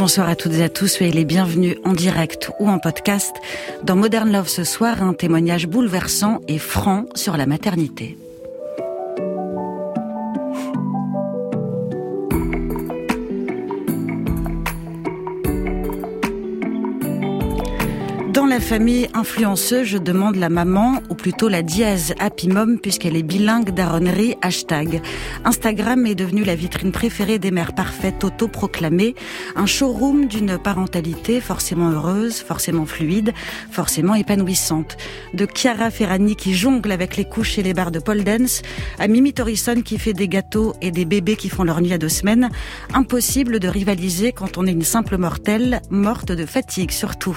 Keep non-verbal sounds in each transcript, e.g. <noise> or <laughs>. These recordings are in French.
Bonsoir à toutes et à tous, soyez les bienvenus en direct ou en podcast dans Modern Love ce soir, un témoignage bouleversant et franc sur la maternité. Famille influenceuse, je demande la maman, ou plutôt la dièse Happy Mom, puisqu'elle est bilingue d'aronnerie, hashtag. Instagram est devenu la vitrine préférée des mères parfaites autoproclamées, un showroom d'une parentalité forcément heureuse, forcément fluide, forcément épanouissante. De Chiara Ferrani qui jongle avec les couches et les barres de pole dance, à Mimi Torison qui fait des gâteaux et des bébés qui font leur nuit à deux semaines, impossible de rivaliser quand on est une simple mortelle, morte de fatigue surtout.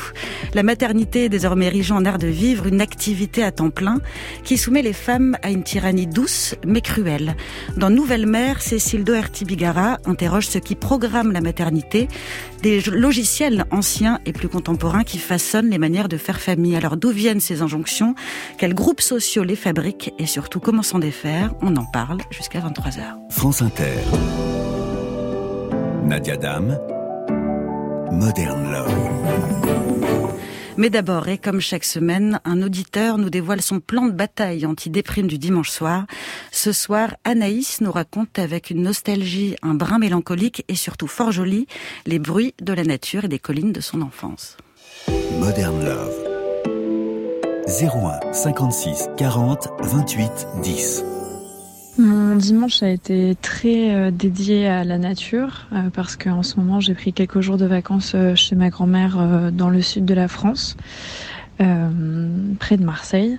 La maternité désormais érigée en art de vivre, une activité à temps plein qui soumet les femmes à une tyrannie douce mais cruelle. Dans Nouvelle Mère, Cécile Doherty-Bigara interroge ce qui programme la maternité, des logiciels anciens et plus contemporains qui façonnent les manières de faire famille. Alors d'où viennent ces injonctions? Quels groupes sociaux les fabriquent? Et surtout, comment s'en défaire? On en parle jusqu'à 23h. France Inter. Nadia Dame. Modern Love. Mais d'abord, et comme chaque semaine, un auditeur nous dévoile son plan de bataille anti-déprime du dimanche soir. Ce soir, Anaïs nous raconte avec une nostalgie, un brin mélancolique et surtout fort joli, les bruits de la nature et des collines de son enfance. Modern Love. 01 56 40 28 10. Mon dimanche a été très euh, dédié à la nature euh, parce qu'en ce moment j'ai pris quelques jours de vacances euh, chez ma grand-mère dans le sud de la France, près de Marseille.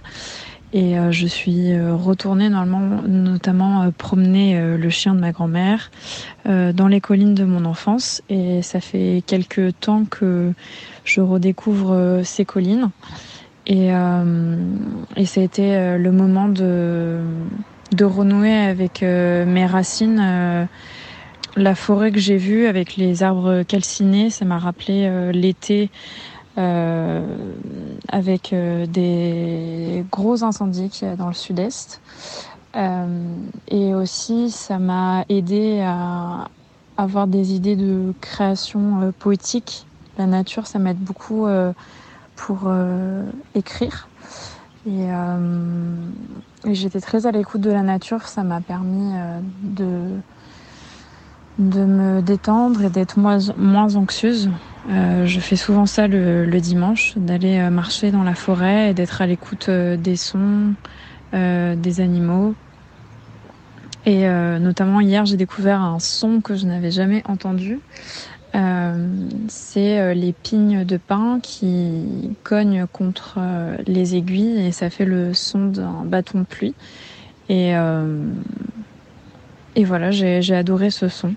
Et je suis retournée normalement, notamment promener le chien de ma grand-mère dans les collines de mon enfance. Et ça fait quelques temps que je redécouvre ces collines. Et, et ça a été le moment de de renouer avec euh, mes racines. Euh, la forêt que j'ai vue avec les arbres calcinés, ça m'a rappelé euh, l'été avec des gros incendies qu'il y a dans le sud-est. et aussi, ça m'a aidé à avoir des idées de création poétique. La nature, ça m'aide beaucoup pour écrire. Et, j'étais très à l'écoute de la nature, ça m'a permis euh, de, de me détendre et d'être moins, moins anxieuse. Euh, je fais souvent ça le, dimanche, d'aller euh, marcher dans la forêt et d'être à l'écoute des sons, des animaux. Et notamment hier, j'ai découvert un son que je n'avais jamais entendu. Euh, c'est euh, les pignes de pin qui cognent contre euh, les aiguilles et ça fait le son d'un bâton de pluie. Et, et voilà, j'ai adoré ce son.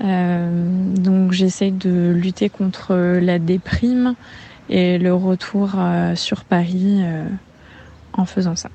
donc j'essaye de lutter contre la déprime et le retour sur Paris en faisant ça.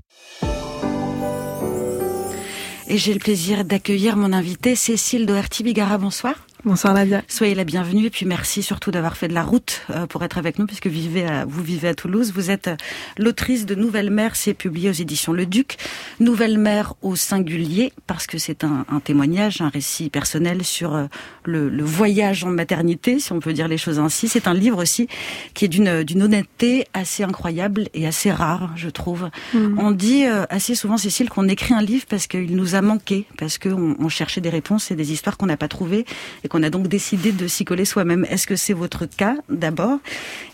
Et j'ai le plaisir d'accueillir mon invité Cécile Doherty-Bigara. Bonsoir. Bonsoir Nadia. Soyez la bienvenue et puis merci surtout d'avoir fait de la route euh, pour être avec nous puisque vous vivez à, vous vivez à Toulouse. Vous êtes euh, l'autrice de Nouvelle Mère, c'est publié aux éditions Le Duc. Nouvelle Mère au singulier parce que c'est un, un, témoignage, un récit personnel sur euh, le, le, voyage en maternité, si on peut dire les choses ainsi. C'est un livre aussi qui est d'une d'une honnêteté assez incroyable et assez rare, je trouve. Mm. On dit assez souvent, Cécile, qu'on écrit un livre parce qu'il nous a manqué, parce qu'on on cherchait des réponses et des histoires qu'on n'a pas trouvées et on a donc décidé de s'y coller soi-même. Est-ce que c'est votre cas d'abord?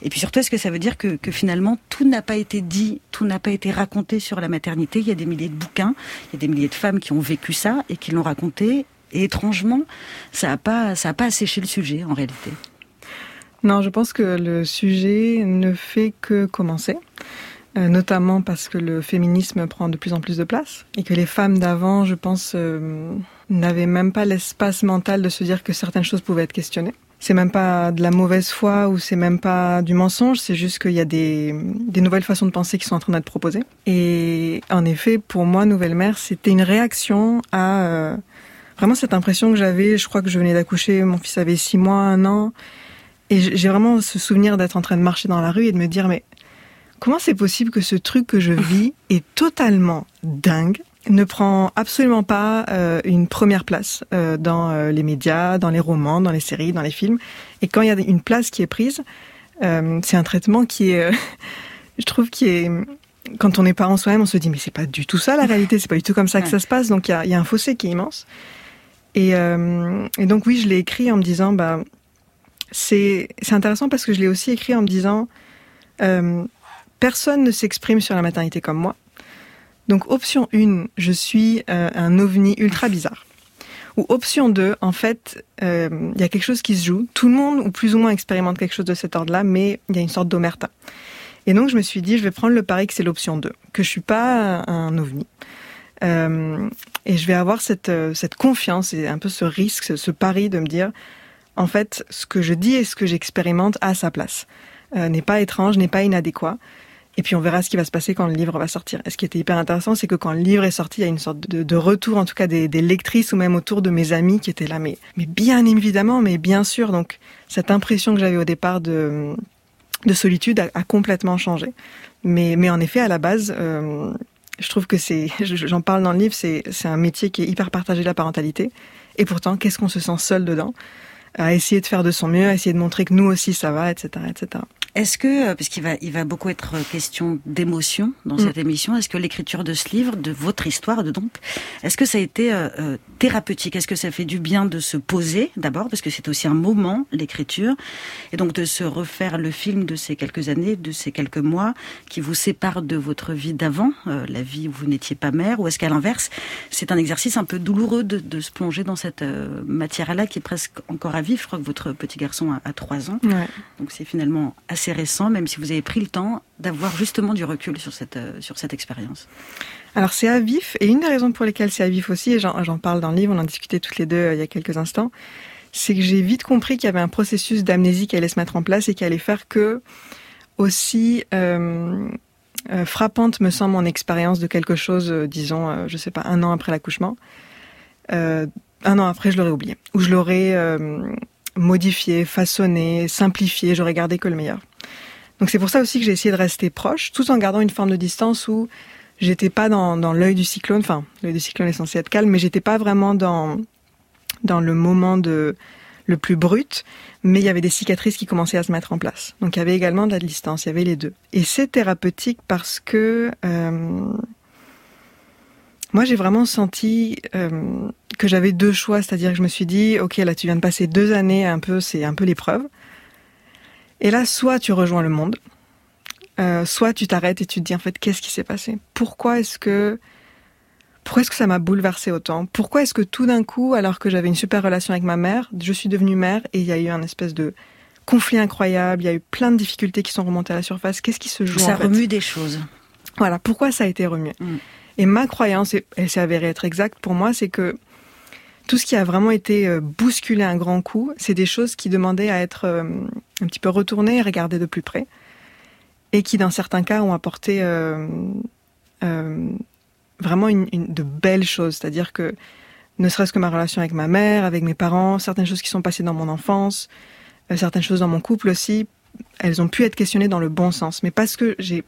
Et puis surtout, est-ce que ça veut dire que, finalement tout n'a pas été dit, tout n'a pas été raconté sur la maternité? Il y a des milliers de bouquins, il y a des milliers de femmes qui ont vécu ça et qui l'ont raconté. Et étrangement, ça n'a pas, ça a pas asséché le sujet en réalité. Non, je pense que le sujet ne fait que commencer. Euh, notamment parce que le féminisme prend de plus en plus de place et que les femmes d'avant, je pense, euh, n'avaient même pas l'espace mental de se dire que certaines choses pouvaient être questionnées. C'est même pas de la mauvaise foi ou c'est même pas du mensonge, c'est juste qu'il y a des, des nouvelles façons de penser qui sont en train d'être proposées. Et en effet, pour moi, Nouvelle Mère, c'était une réaction à euh, vraiment cette impression que j'avais. Je crois que je venais d'accoucher, mon fils avait six mois, un an. Et j'ai vraiment ce souvenir d'être en train de marcher dans la rue et de me dire, mais comment c'est possible que ce truc que je vis est totalement dingue ne prend absolument pas euh, une première place euh, dans euh, les médias, dans les romans, dans les séries, dans les films. Et quand il y a une place qui est prise, c'est un traitement qui est, <laughs> je trouve, qui est quand on est parent soi-même, on se dit mais c'est pas du tout ça la réalité, c'est pas du tout comme ça que ça se passe. Donc il y a, y a, un fossé qui est immense. Et, et donc oui, je l'ai écrit en me disant bah c'est c'est intéressant parce que je l'ai aussi écrit en me disant personne ne s'exprime sur la maternité comme moi. Donc option 1, je suis euh, un ovni ultra bizarre. Ou option 2, en fait, euh, il y a quelque chose qui se joue. Tout le monde, ou plus ou moins, expérimente quelque chose de cet ordre-là, mais il y a une sorte d'omerta. Et donc je me suis dit, je vais prendre le pari que c'est l'option 2, que je suis pas un ovni. Euh, et je vais avoir cette, cette confiance et un peu ce risque, ce, pari de me dire, en fait, ce que je dis et ce que j'expérimente a sa place. n'est pas étrange, n'est pas inadéquat. Et puis on verra ce qui va se passer quand le livre va sortir. Et ce qui était hyper intéressant, c'est que quand le livre est sorti, il y a une sorte de, retour, en tout cas des, lectrices ou même autour de mes amis qui étaient là, mais, bien évidemment, mais bien sûr. Donc cette impression que j'avais au départ de, de solitude a, complètement changé. Mais, en effet, à la base, euh, je trouve que c'est, <laughs> j'en parle dans le livre, c'est, un métier qui est hyper partagé la parentalité. Et pourtant, qu'est-ce qu'on se sent seul dedans? À essayer de faire de son mieux, à essayer de montrer que nous aussi ça va, etc., etc. Est-ce que, euh, parce qu'il va, il va beaucoup être question d'émotion dans mm. cette émission, est-ce que l'écriture de ce livre, de votre histoire, de donc, est-ce que ça a été euh, euh, thérapeutique? Est-ce que ça fait du bien de se poser d'abord, parce que c'est aussi un moment l'écriture, et donc de se refaire le film de ces quelques années, de ces quelques mois, qui vous séparent de votre vie d'avant, la vie où vous n'étiez pas mère, ou est-ce qu'à l'inverse, c'est un exercice un peu douloureux de, de se plonger dans cette matière-là qui est presque encore à vivre? Je crois que votre petit garçon a, a 3 ans, donc c'est finalement assez assez récent, même si vous avez pris le temps d'avoir justement du recul sur cette, euh, sur cette expérience Alors c'est à vif, et une des raisons pour lesquelles c'est à vif aussi, et j'en parle dans le livre, on en discutait toutes les deux euh, il y a quelques instants, c'est que j'ai vite compris qu'il y avait un processus d'amnésie qui allait se mettre en place et qui allait faire que aussi euh, frappante me semble mon expérience de quelque chose, disons, je sais pas, un an après l'accouchement. un an après, je l'aurais oublié, ou je l'aurais modifié, façonné, simplifié, j'aurais gardé que le meilleur. Donc c'est pour ça aussi que j'ai essayé de rester proche, tout en gardant une forme de distance où j'étais pas dans, dans l'œil du cyclone. Enfin, l'œil du cyclone est censé être calme, mais j'étais pas vraiment dans dans le moment de le plus brut. Mais il y avait des cicatrices qui commençaient à se mettre en place. Donc il y avait également de la distance. Il y avait les deux. Et c'est thérapeutique parce que euh, moi j'ai vraiment senti euh, que j'avais deux choix, c'est-à-dire que je me suis dit, ok, là tu viens de passer deux années, un peu, c'est un peu l'épreuve. Et là, soit tu rejoins le monde, euh, soit tu t'arrêtes et tu te dis en fait qu'est-ce qui s'est passé? Pourquoi est-ce que pourquoi est-ce que ça m'a bouleversé autant? Pourquoi est-ce que tout d'un coup, alors que j'avais une super relation avec ma mère, je suis devenue mère et il y a eu un espèce de conflit incroyable, il y a eu plein de difficultés qui sont remontées à la surface. Qu'est-ce qui se joue Ça en remue des choses. Voilà, pourquoi ça a été remué? Mm. Et ma croyance, elle s'est avérée être exacte pour moi, c'est que tout ce qui a vraiment été euh, bousculé un grand coup, c'est des choses qui demandaient à être euh, un petit peu retournées et regardées de plus près, et qui dans certains cas ont apporté euh, vraiment une, de belles choses. C'est-à-dire que ne serait-ce que ma relation avec ma mère, avec mes parents, certaines choses qui sont passées dans mon enfance, certaines choses dans mon couple aussi, elles ont pu être questionnées dans le bon sens. Mais parce que j'ai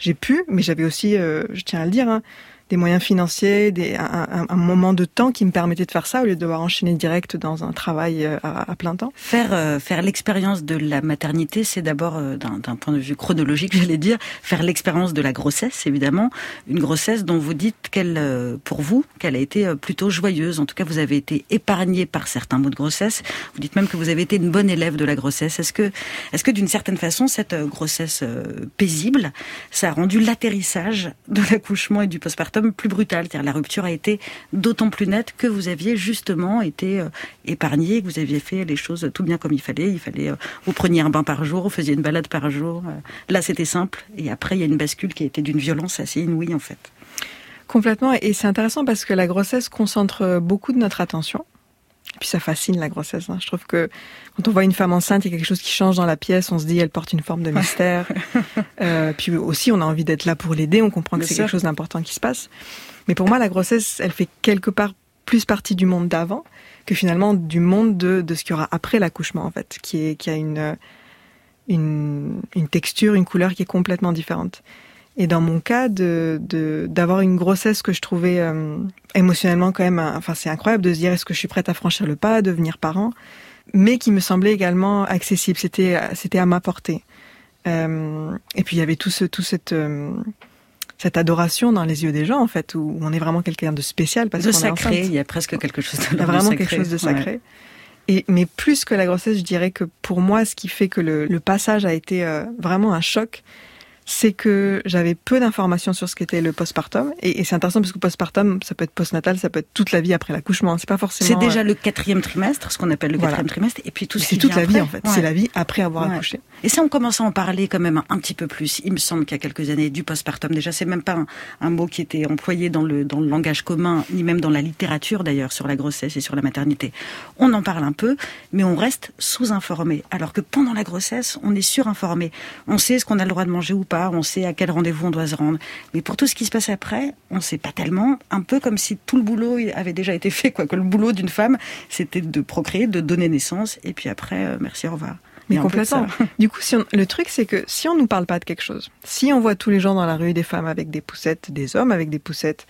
j'ai pu, mais j'avais aussi, je tiens à le dire, hein, des moyens financiers, un, moment de temps qui me permettait de faire ça au lieu de devoir enchaîner direct dans un travail euh, à, à plein temps. Faire euh, faire l'expérience de la maternité, c'est d'abord euh, d'un point de vue chronologique, <laughs> j'allais dire, faire l'expérience de la grossesse, évidemment, une grossesse dont vous dites qu'elle, pour vous, qu'elle a été plutôt joyeuse. En tout cas, vous avez été épargné par certains mots de grossesse. Vous dites même que vous avez été une bonne élève de la grossesse. Est-ce que, est-ce que d'une certaine façon, cette grossesse paisible, ça a rendu l'atterrissage de <laughs> l'accouchement et du postpartum plus brutal. C'est-à-dire la rupture a été d'autant plus nette que vous aviez justement été euh, épargné, que vous aviez fait les choses tout bien comme il fallait. Il fallait, euh, vous preniez un bain par jour, vous faisiez une balade par jour. Euh. Là, c'était simple. Et après, il y a une bascule qui a été d'une violence assez inouïe, en fait. Complètement. Et c'est intéressant parce que la grossesse concentre beaucoup de notre attention. Et puis ça fascine la grossesse. Hein. Je trouve que quand on voit une femme enceinte, il y a quelque chose qui change dans la pièce. On se dit, elle porte une forme de mystère. <laughs> euh, puis aussi, on a envie d'être là pour l'aider. On comprend que c'est quelque chose d'important qui se passe. Mais pour moi, la grossesse, elle fait quelque part plus partie du monde d'avant que finalement du monde de, de ce qu'il y aura après l'accouchement, en fait, qui, est, qui a une, une, une texture, une couleur qui est complètement différente. Et dans mon cas, de d'avoir une grossesse que je trouvais euh, émotionnellement quand même, enfin c'est incroyable de se dire est-ce que je suis prête à franchir le pas, devenir parent, mais qui me semblait également accessible. C'était c'était à ma portée. Euh, et puis il y avait tout ce tout cette euh, cette adoration dans les yeux des gens en fait où on est vraiment quelqu'un de spécial parce de sacré. Il y a presque quelque chose de il y a vraiment quelque chose de sacré. Et, mais plus que la grossesse, je dirais que pour moi, ce qui fait que le, le passage a été euh, vraiment un choc, c'est que j'avais peu d'informations sur ce qu'était le postpartum. Et, et c'est intéressant parce que postpartum, ça peut être postnatal, ça peut être toute la vie après l'accouchement. C'est pas forcément. C'est déjà euh, le quatrième trimestre, ce qu'on appelle le quatrième trimestre, et puis tout ce C'est toute la vie en fait. C'est la vie après avoir accouché. Et ça, on commence à en parler quand même un, petit peu plus. Il me semble qu'il y a quelques années du postpartum. Déjà, c'est même pas un, mot qui était employé dans le dans le langage commun, ni même dans la littérature d'ailleurs sur la grossesse et sur la maternité. On en parle un peu, mais on reste sous-informé. Alors que pendant la grossesse, on est surinformé. On sait ce qu'on a le droit de manger ou pas. On sait à quel rendez-vous on doit se rendre. Mais pour tout ce qui se passe après, on ne sait pas tellement. Un peu comme si tout le boulot avait déjà été fait, quoi. Que le boulot d'une femme, c'était de procréer, de donner naissance, et puis après, euh, merci, au revoir. Mais complètement. <laughs> Du coup, si le truc, c'est que si on nous parle pas de quelque chose, si on voit tous les gens dans la rue des femmes avec des poussettes, des hommes avec des poussettes,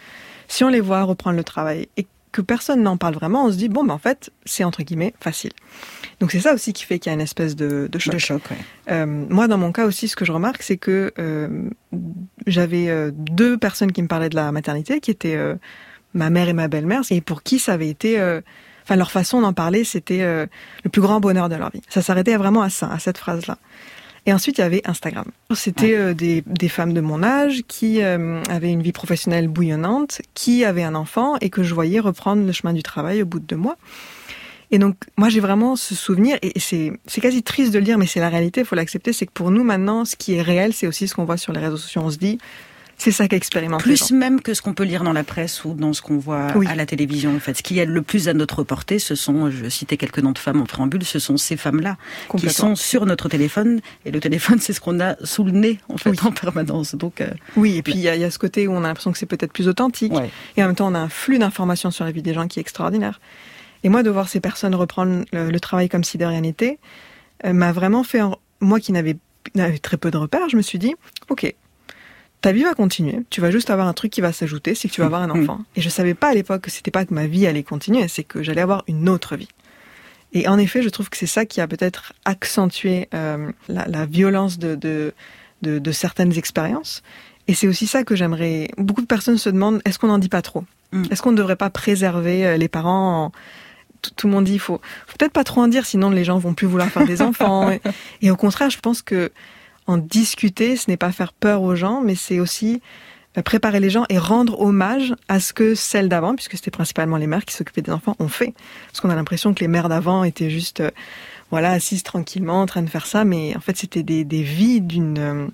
si on les voit reprendre le travail et que personne n'en parle vraiment, on se dit bon, ben en fait, c'est entre guillemets facile. Donc c'est ça aussi qui fait qu'il y a une espèce de, de choc. De choc euh, moi, dans mon cas aussi, ce que je remarque, c'est que euh, j'avais euh, deux personnes qui me parlaient de la maternité, qui étaient euh, ma mère et ma belle-mère, et pour qui ça avait été, enfin leur façon d'en parler, c'était le plus grand bonheur de leur vie. Ça s'arrêtait vraiment à ça, à cette phrase-là. Et ensuite, il y avait Instagram. C'était euh, des, des, femmes de mon âge qui euh, avaient une vie professionnelle bouillonnante, qui avaient un enfant et que je voyais reprendre le chemin du travail au bout de deux mois. Et donc, moi, j'ai vraiment ce souvenir, et c'est, c'est quasi triste de le dire, mais c'est la réalité, il faut l'accepter, c'est que pour nous, maintenant, ce qui est réel, c'est aussi ce qu'on voit sur les réseaux sociaux. On se dit, c'est ça qu'expérimente. Plus même que ce qu'on peut lire dans la presse ou dans ce qu'on voit à la télévision. En fait, ce qui est le plus à notre portée, ce sont, je citais quelques noms de femmes en préambule, ce sont ces femmes-là qui sont sur notre téléphone. Et le téléphone, c'est ce qu'on a sous le nez en fait en permanence. Donc euh, oui, et puis il y, y, a ce côté où on a l'impression que c'est peut-être plus authentique. Et en même temps, on a un flux d'informations sur la vie des gens qui est extraordinaire. Et moi, de voir ces personnes reprendre le, le travail comme si de rien n'était, euh, m'a vraiment fait, moi qui n'avais très peu de repères, je me suis dit, ok, ta vie va continuer. Tu vas juste avoir un truc qui va s'ajouter, c'est que tu vas avoir un <laughs> enfant. Et je savais pas à l'époque que c'était pas que ma vie allait continuer, c'est que j'allais avoir une autre vie. Et en effet, je trouve que c'est ça qui a peut-être accentué euh, la, la, violence de, de, de, de certaines expériences. Et c'est aussi ça que j'aimerais. Beaucoup de personnes se demandent est-ce qu'on n'en dit pas trop? Mm. Est-ce qu'on ne devrait pas préserver euh, les parents en... tout, tout, le monde dit il faut, faut peut-être pas trop en dire, sinon les gens vont plus vouloir faire des <laughs> enfants. et, et au contraire, je pense que discuter, ce n'est pas faire peur aux gens, mais c'est aussi euh, préparer les gens et rendre hommage à ce que celles d'avant, puisque c'était principalement les mères qui s'occupaient des enfants, ont fait. Parce qu'on a l'impression que les mères d'avant étaient juste, euh, voilà, assises tranquillement en train de faire ça, mais en fait c'était des, des vies d'une euh,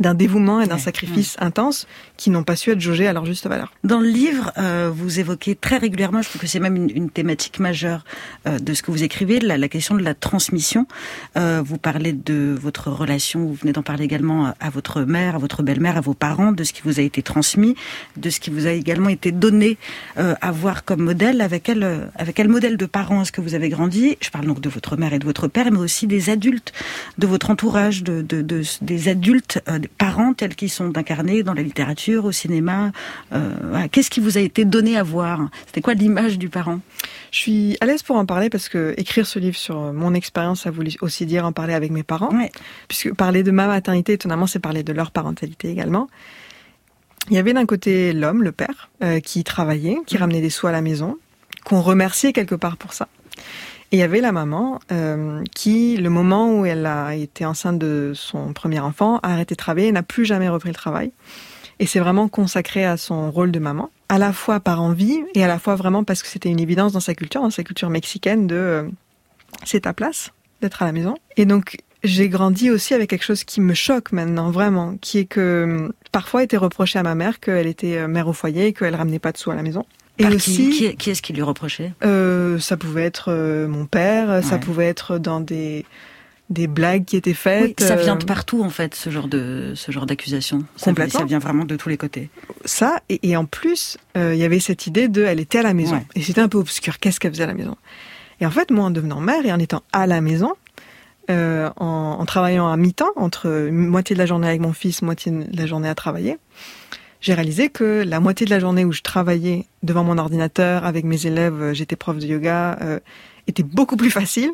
d'un dévouement et d'un sacrifice intense qui n'ont pas su être jaugés à leur juste valeur. Dans le livre, euh, vous évoquez très régulièrement, je trouve que c'est même une, une, thématique majeure euh, de ce que vous écrivez, la, la question de la transmission. Euh, vous parlez de votre relation, vous venez d'en parler également à votre mère, à votre belle-mère, à vos parents, de ce qui vous a été transmis, de ce qui vous a également été donné euh, à voir comme modèle. Avec quel, euh, avec quel modèle de parents est-ce que vous avez grandi? Je parle donc de votre mère et de votre père, mais aussi des adultes, de votre entourage, de, de, de des adultes parents tels qu'ils sont incarnés dans la littérature, au cinéma. Euh, Qu'est-ce qui vous a été donné à voir? C'était quoi l'image du parent? Je suis à l'aise pour en parler parce que écrire ce livre sur mon expérience, ça voulait aussi dire en parler avec mes parents. Ouais. Puisque parler de ma maternité, étonnamment, c'est parler de leur parentalité également. Il y avait d'un côté l'homme, le père, euh, qui travaillait, qui mmh. ramenait des sous à la maison, qu'on remerciait quelque part pour ça. Et il y avait la maman euh, qui, le moment où elle a été enceinte de son premier enfant, a arrêté de travailler et n'a plus jamais repris le travail. Et c'est vraiment consacré à son rôle de maman, à la fois par envie et à la fois vraiment parce que c'était une évidence dans sa culture, dans sa culture mexicaine de euh, c'est ta place d'être à la maison. Et donc j'ai grandi aussi avec quelque chose qui me choque maintenant vraiment, qui est que parfois était reproché à ma mère qu'elle était euh, mère au foyer et qu'elle ramenait pas de sous à la maison. Et Par aussi, qui, qui est-ce qui lui reprochait? euh, Ça pouvait être euh, mon père, ouais. ça pouvait être dans des des blagues qui étaient faites. Oui, ça vient de partout en fait, ce genre de ce genre d'accusation. Complètement. Ça, vient vraiment de tous les côtés. Ça et, et en plus, euh, il y avait cette idée de, elle était à la maison ouais. et c'était un peu obscur. Qu'est-ce qu'elle faisait à la maison? Et en fait, moi, en devenant mère et en étant à la maison, euh, en, en, travaillant à mi-temps, entre moitié de la journée avec mon fils, moitié de la journée à travailler, j'ai réalisé que la moitié de la journée où je travaillais devant mon ordinateur avec mes élèves, euh, j'étais prof de yoga, euh, était beaucoup plus facile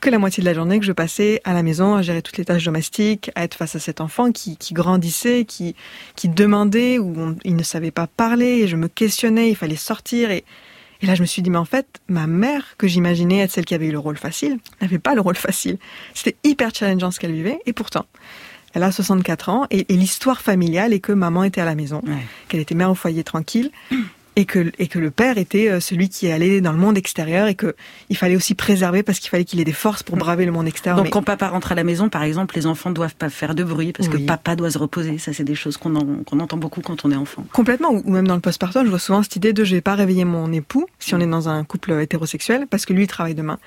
que la moitié de la journée que je passais à la maison à gérer toutes les tâches domestiques, à être face à cet enfant qui, grandissait, qui, qui demandait, où il ne savait pas parler, et je me questionnais, il fallait sortir, et, et là je me suis dit, mais en fait, ma mère, que j'imaginais être celle qui avait eu le rôle facile, n'avait pas le rôle facile. C'était hyper challengeant ce qu'elle vivait, et pourtant, elle a 64 ans et, et l'histoire familiale est que maman était à la maison, ouais. qu'elle était mère au foyer tranquille et que, et que le père était euh, celui qui allait dans le monde extérieur et que il fallait aussi préserver parce qu'il fallait qu'il ait des forces pour braver le monde extérieur. Donc Mais- quand papa rentre à la maison, par exemple, les enfants doivent pas faire de bruit parce Oui. que papa doit se reposer. Ça, c'est des choses qu'on en- qu'on entend beaucoup quand on est enfant. Complètement, ou ou même dans le postpartum, je vois souvent cette idée de je vais pas réveiller mon époux si on est dans un couple hétérosexuel parce que lui il travaille demain.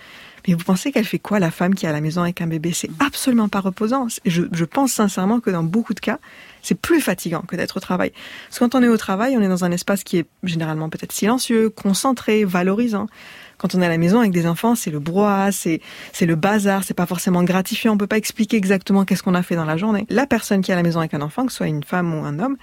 Mais vous pensez qu'elle fait quoi la femme qui est à la maison avec un bébé? C'est absolument pas reposant. Je, je pense sincèrement que dans beaucoup de cas, c'est plus fatigant que d'être au travail. Parce que quand on est au travail, on est dans un espace qui est généralement peut-être silencieux, concentré, valorisant. Quand on est à la maison avec des enfants, c'est le brouhaha, c'est le bazar, c'est pas forcément gratifiant. On peut pas expliquer exactement qu'est-ce qu'on a fait dans la journée. La personne qui est à la maison avec un enfant, que ce soit une femme ou un homme,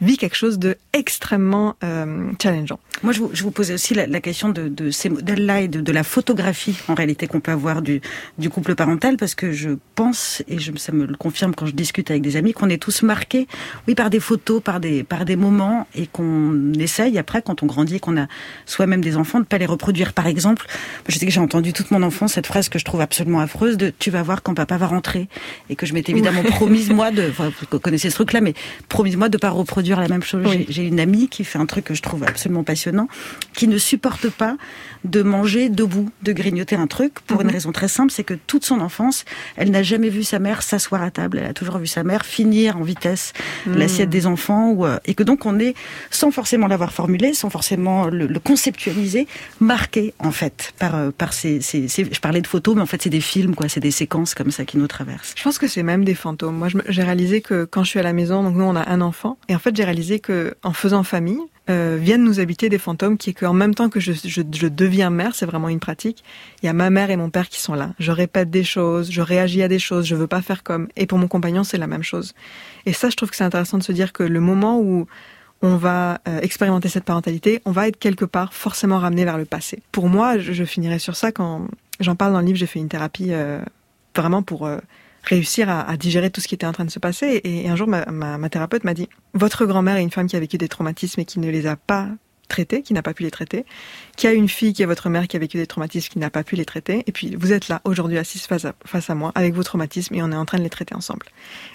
vit quelque chose de extrêmement euh, challengeant. Moi, je vous, je vous posais aussi la, la question de, de ces modèles-là et de, de la photographie, en réalité, qu'on peut avoir du, du couple parental, parce que je pense, et je, ça me le confirme quand je discute avec des amis, qu'on est tous marqués, oui, par des photos, par des, par des moments, et qu'on essaye, après, quand on grandit, et qu'on a soi-même des enfants, de pas les reproduire. Par exemple, je sais que j'ai entendu toute mon enfance cette phrase que je trouve absolument affreuse de « tu vas voir quand papa va rentrer », et que je m'étais évidemment promise, moi, de, enfin, vous connaissez ce truc-là, mais promise, moi, de pas reproduire la même chose. Oui. J'ai- une amie qui fait un truc que je trouve absolument passionnant, qui ne supporte pas de manger debout, de grignoter un truc, pour une Mhm. raison très simple, c'est que toute son enfance, elle n'a jamais vu sa mère s'asseoir à table, elle a toujours vu sa mère finir en vitesse Mhm. l'assiette des enfants, ou, euh, et que donc on est, sans forcément l'avoir formulé, sans forcément le, le conceptualiser, marqué en fait par, euh, par ces, ces, ces- Je parlais de photos, mais en fait c'est des films, quoi, c'est des séquences comme ça qui nous traversent. Je pense que c'est même des fantômes. Moi, j'ai réalisé que quand je suis à la maison, donc nous on a un enfant, et en fait j'ai réalisé que en faisant famille, euh, viennent nous habiter des fantômes qui est qu'en même temps que je, deviens mère, c'est vraiment une pratique. Il y a ma mère et mon père qui sont là. Je répète des choses, je réagis à des choses, je veux pas faire comme. Et pour mon compagnon, c'est la même chose. Et ça, je trouve que c'est intéressant de se dire que le moment où on va euh, expérimenter cette parentalité, on va être quelque part forcément ramené vers le passé. Pour moi, je, finirai sur ça quand j'en parle dans le livre. J'ai fait une thérapie euh, vraiment pour réussir à, digérer tout ce qui était en train de se passer. Et, un jour, ma thérapeute m'a dit votre grand-mère est une femme qui a vécu des traumatismes et qui ne les a pas traités, qui n'a pas pu les traiter, qui a une fille qui est votre mère qui a vécu des traumatismes qui n'a pas pu les traiter, et puis vous êtes là aujourd'hui assise face à, face à moi avec vos traumatismes et on est en train de les traiter ensemble.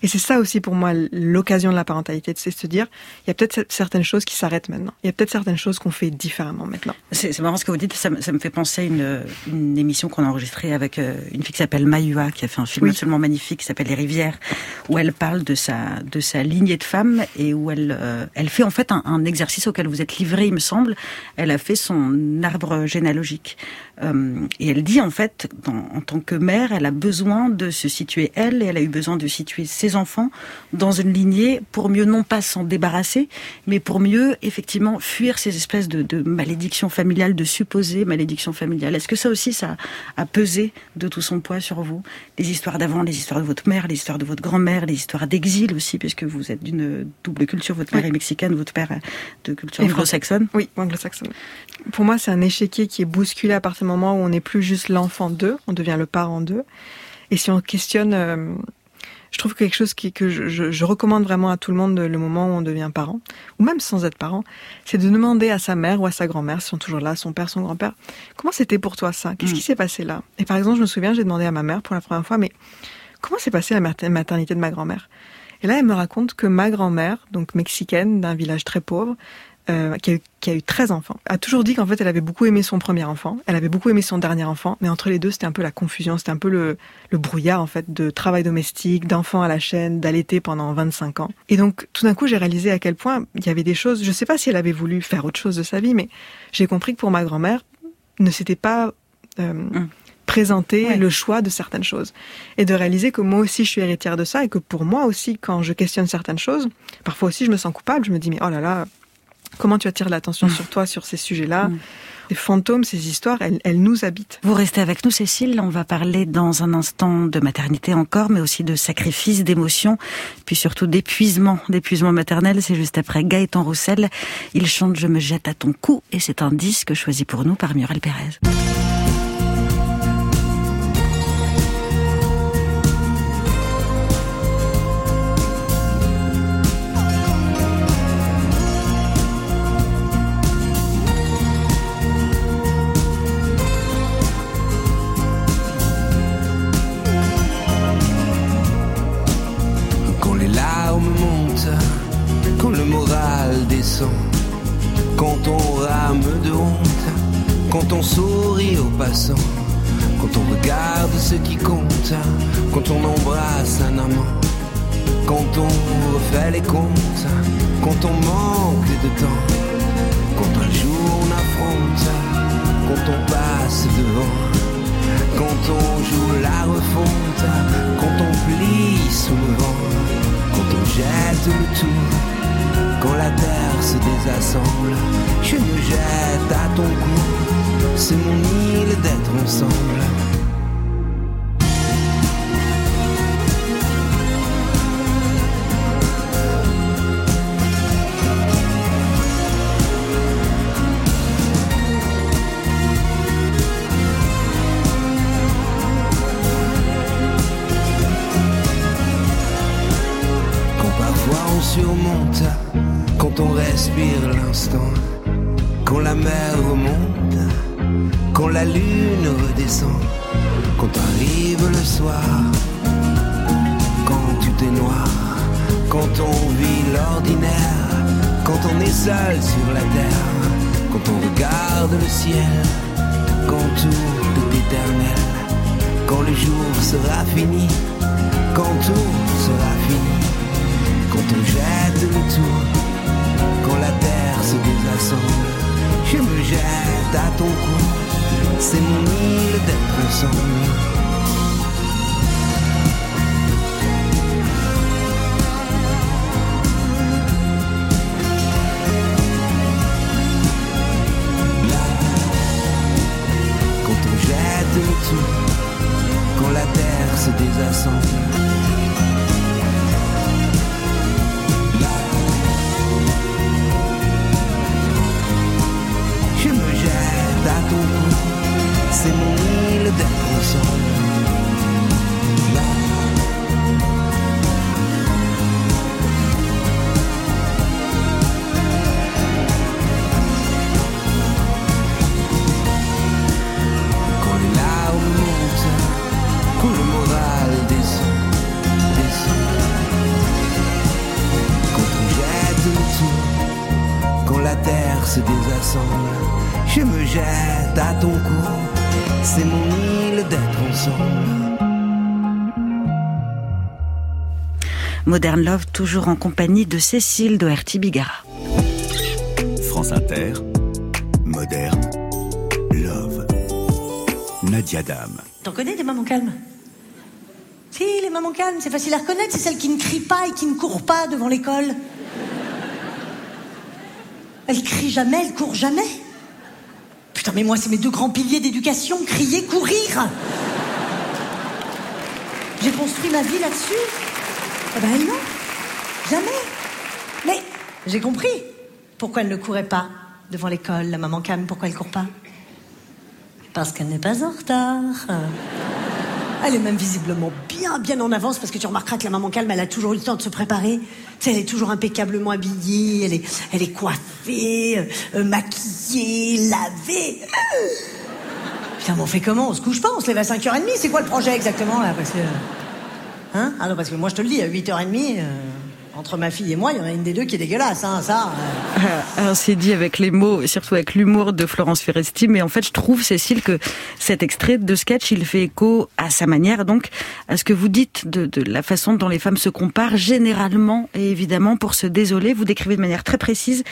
Et c'est ça aussi pour moi l'occasion de la parentalité, c'est de se dire il y a peut-être certaines choses qui s'arrêtent maintenant, il y a peut-être certaines choses qu'on fait différemment maintenant. C'est marrant ce que vous dites, ça, me- ça me fait penser à une, une émission qu'on a enregistrée avec euh, une fille qui s'appelle Mayua, qui a fait un film Oui. absolument magnifique qui s'appelle Les Rivières, où elle parle de sa, de sa lignée de femmes et où elle, euh, elle fait en fait un, un exercice auquel vous êtes livré, il me semble. Elle a fait son arbre généalogique. Euh, et elle dit en fait, dans- en tant que mère, elle a besoin de se situer elle et elle a eu besoin de situer ses enfants dans une lignée pour mieux non pas s'en débarrasser, mais pour mieux effectivement fuir ces espèces de, de malédictions familiales, de supposées malédictions familiales. Est-ce que ça aussi, ça a pesé de tout son poids sur vous? Les histoires d'avant, les histoires de votre mère, les histoires de votre grand-mère, les histoires d'exil aussi, puisque vous êtes d'une double culture, votre mère Oui. est mexicaine, votre père est de culture anglo-saxonne. Oui, anglo-saxonne. Pour moi, c'est un échiquier qui est bousculé à partir du moment où on n'est plus juste l'enfant d'eux, on devient le parent d'eux. Et si on questionne, euh, je trouve que quelque chose qui, que je, je- je recommande vraiment à tout le monde le moment où on devient parent, ou même sans être parent, c'est de demander à sa mère ou à sa grand-mère, si sont toujours là, son père, son grand-père, comment c'était pour toi ça? Qu'est-ce Mm. qui s'est passé là? Et par exemple, je me souviens, j'ai demandé à ma mère pour la première fois, mais comment s'est passée la mater- maternité de ma grand-mère? Et là, elle me raconte que ma grand-mère, donc mexicaine, d'un village très pauvre, euh, qui, a eu, qui a eu 13 enfants, a toujours dit qu'en fait elle avait beaucoup aimé son premier enfant, elle avait beaucoup aimé son dernier enfant, mais entre les deux c'était un peu la confusion, c'était un peu le, le brouillard en fait de travail domestique, d'enfants à la chaîne, d'allaiter pendant 25 ans. Et donc tout d'un coup j'ai réalisé à quel point il y avait des choses, je sais pas si elle avait voulu faire autre chose de sa vie, mais j'ai compris que pour ma grand-mère ne s'était pas euh, présenter Ouais. le choix de certaines choses. Et de réaliser que moi aussi je suis héritière de ça et que pour moi aussi quand je questionne certaines choses, parfois aussi je me sens coupable, je me dis mais oh là là, comment tu attires l'attention Mm. sur toi sur ces sujets-là Mm. Les fantômes, ces histoires, elles, elles nous habitent. Vous restez avec nous, Cécile. On va parler dans un instant de maternité encore, mais aussi de sacrifice, d'émotion, puis surtout d'épuisement, d'épuisement maternel. C'est juste après Gaëtan Roussel. Il chante Je me jette à ton cou et c'est un disque choisi pour nous par Muriel Pérez. Quand on regarde ce qui compte, quand on embrasse un amant, quand on refait les comptes, quand on manque de temps, quand un jour on affronte, quand on passe devant, quand on joue la refonte, quand on plie sous le vent, quand on jette le tout quand la terre se désassemble, je me jette à ton cou. C'est mon île d'être ensemble. Quand la mer remonte, quand la lune redescend, quand arrive le soir, quand tout est noir, quand on vit l'ordinaire, quand on est seul sur la terre, quand on regarde le ciel, quand tout est éternel, quand le jour sera fini, quand tout sera fini, quand on jette le tour quand la terre se désassemble, je me jette à ton cou. C'est mon île d'être ensemble. Modern Love, toujours en compagnie de Cécile Doherty Bigara. France Inter, Moderne Love. Nadia Dame. T'en connais des mamans calmes? Si, les mamans calmes, c'est facile à reconnaître, c'est celles qui ne crient pas et qui ne courent pas devant l'école. Elles crient jamais, elles courent jamais. Putain, mais moi, c'est mes deux grands piliers d'éducation, crier, courir. J'ai construit ma vie là-dessus. Eh ben non, jamais. Mais j'ai compris pourquoi elle ne courait pas devant l'école, la maman calme, pourquoi elle court pas? Parce qu'elle n'est pas en retard. Elle est même visiblement bien, bien en avance parce que tu remarqueras que la maman calme, elle a toujours eu le temps de se préparer. Tu sais, elle est toujours impeccablement habillée, elle est, elle est coiffée, euh, euh, maquillée, lavée. Putain, mais on fait comment? On se couche pas On se lève à 5h30 C'est quoi le projet exactement là? Parce que... Hein? Non, parce que moi je te le dis, à 8h30 entre ma fille et moi, il y en a une des deux qui est dégueulasse, hein, ça. Euh. Alors c'est dit avec les mots, et surtout avec l'humour de Florence Ferresti, mais en fait, je trouve, Cécile, que cet extrait de sketch, il fait écho à sa manière, donc, à ce que vous dites de, de la façon dont les femmes se comparent, généralement et évidemment, pour se désoler. Vous décrivez de manière très précise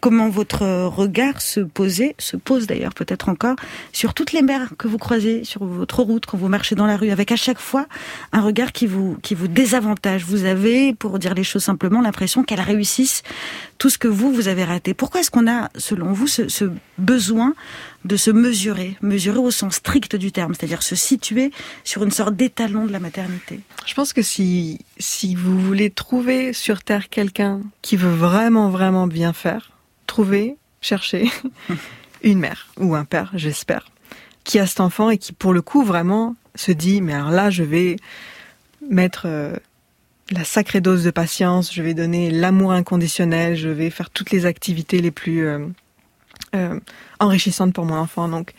comment votre regard se posait, se pose d'ailleurs peut-être encore, sur toutes les mères que vous croisez sur votre route, quand vous marchez dans la rue, avec à chaque fois un regard qui vous, qui vous désavantage. Vous avez, pour dire les choses simplement l'impression qu'elles réussissent tout ce que vous, vous avez raté. Pourquoi est-ce qu'on a, selon vous, ce, ce, besoin de se mesurer, mesurer au sens strict du terme, c'est-à-dire se situer sur une sorte d'étalon de la maternité? Je pense que si, si vous voulez trouver sur Terre quelqu'un qui veut vraiment, vraiment bien faire, trouvez, cherchez <laughs> une mère ou un père, j'espère, qui a cet enfant et qui, pour le coup, vraiment se dit, mais alors là, je vais mettre euh, la sacrée dose de patience, je vais donner l'amour inconditionnel, je vais faire toutes les activités les plus euh, euh, enrichissantes pour mon enfant. Donc,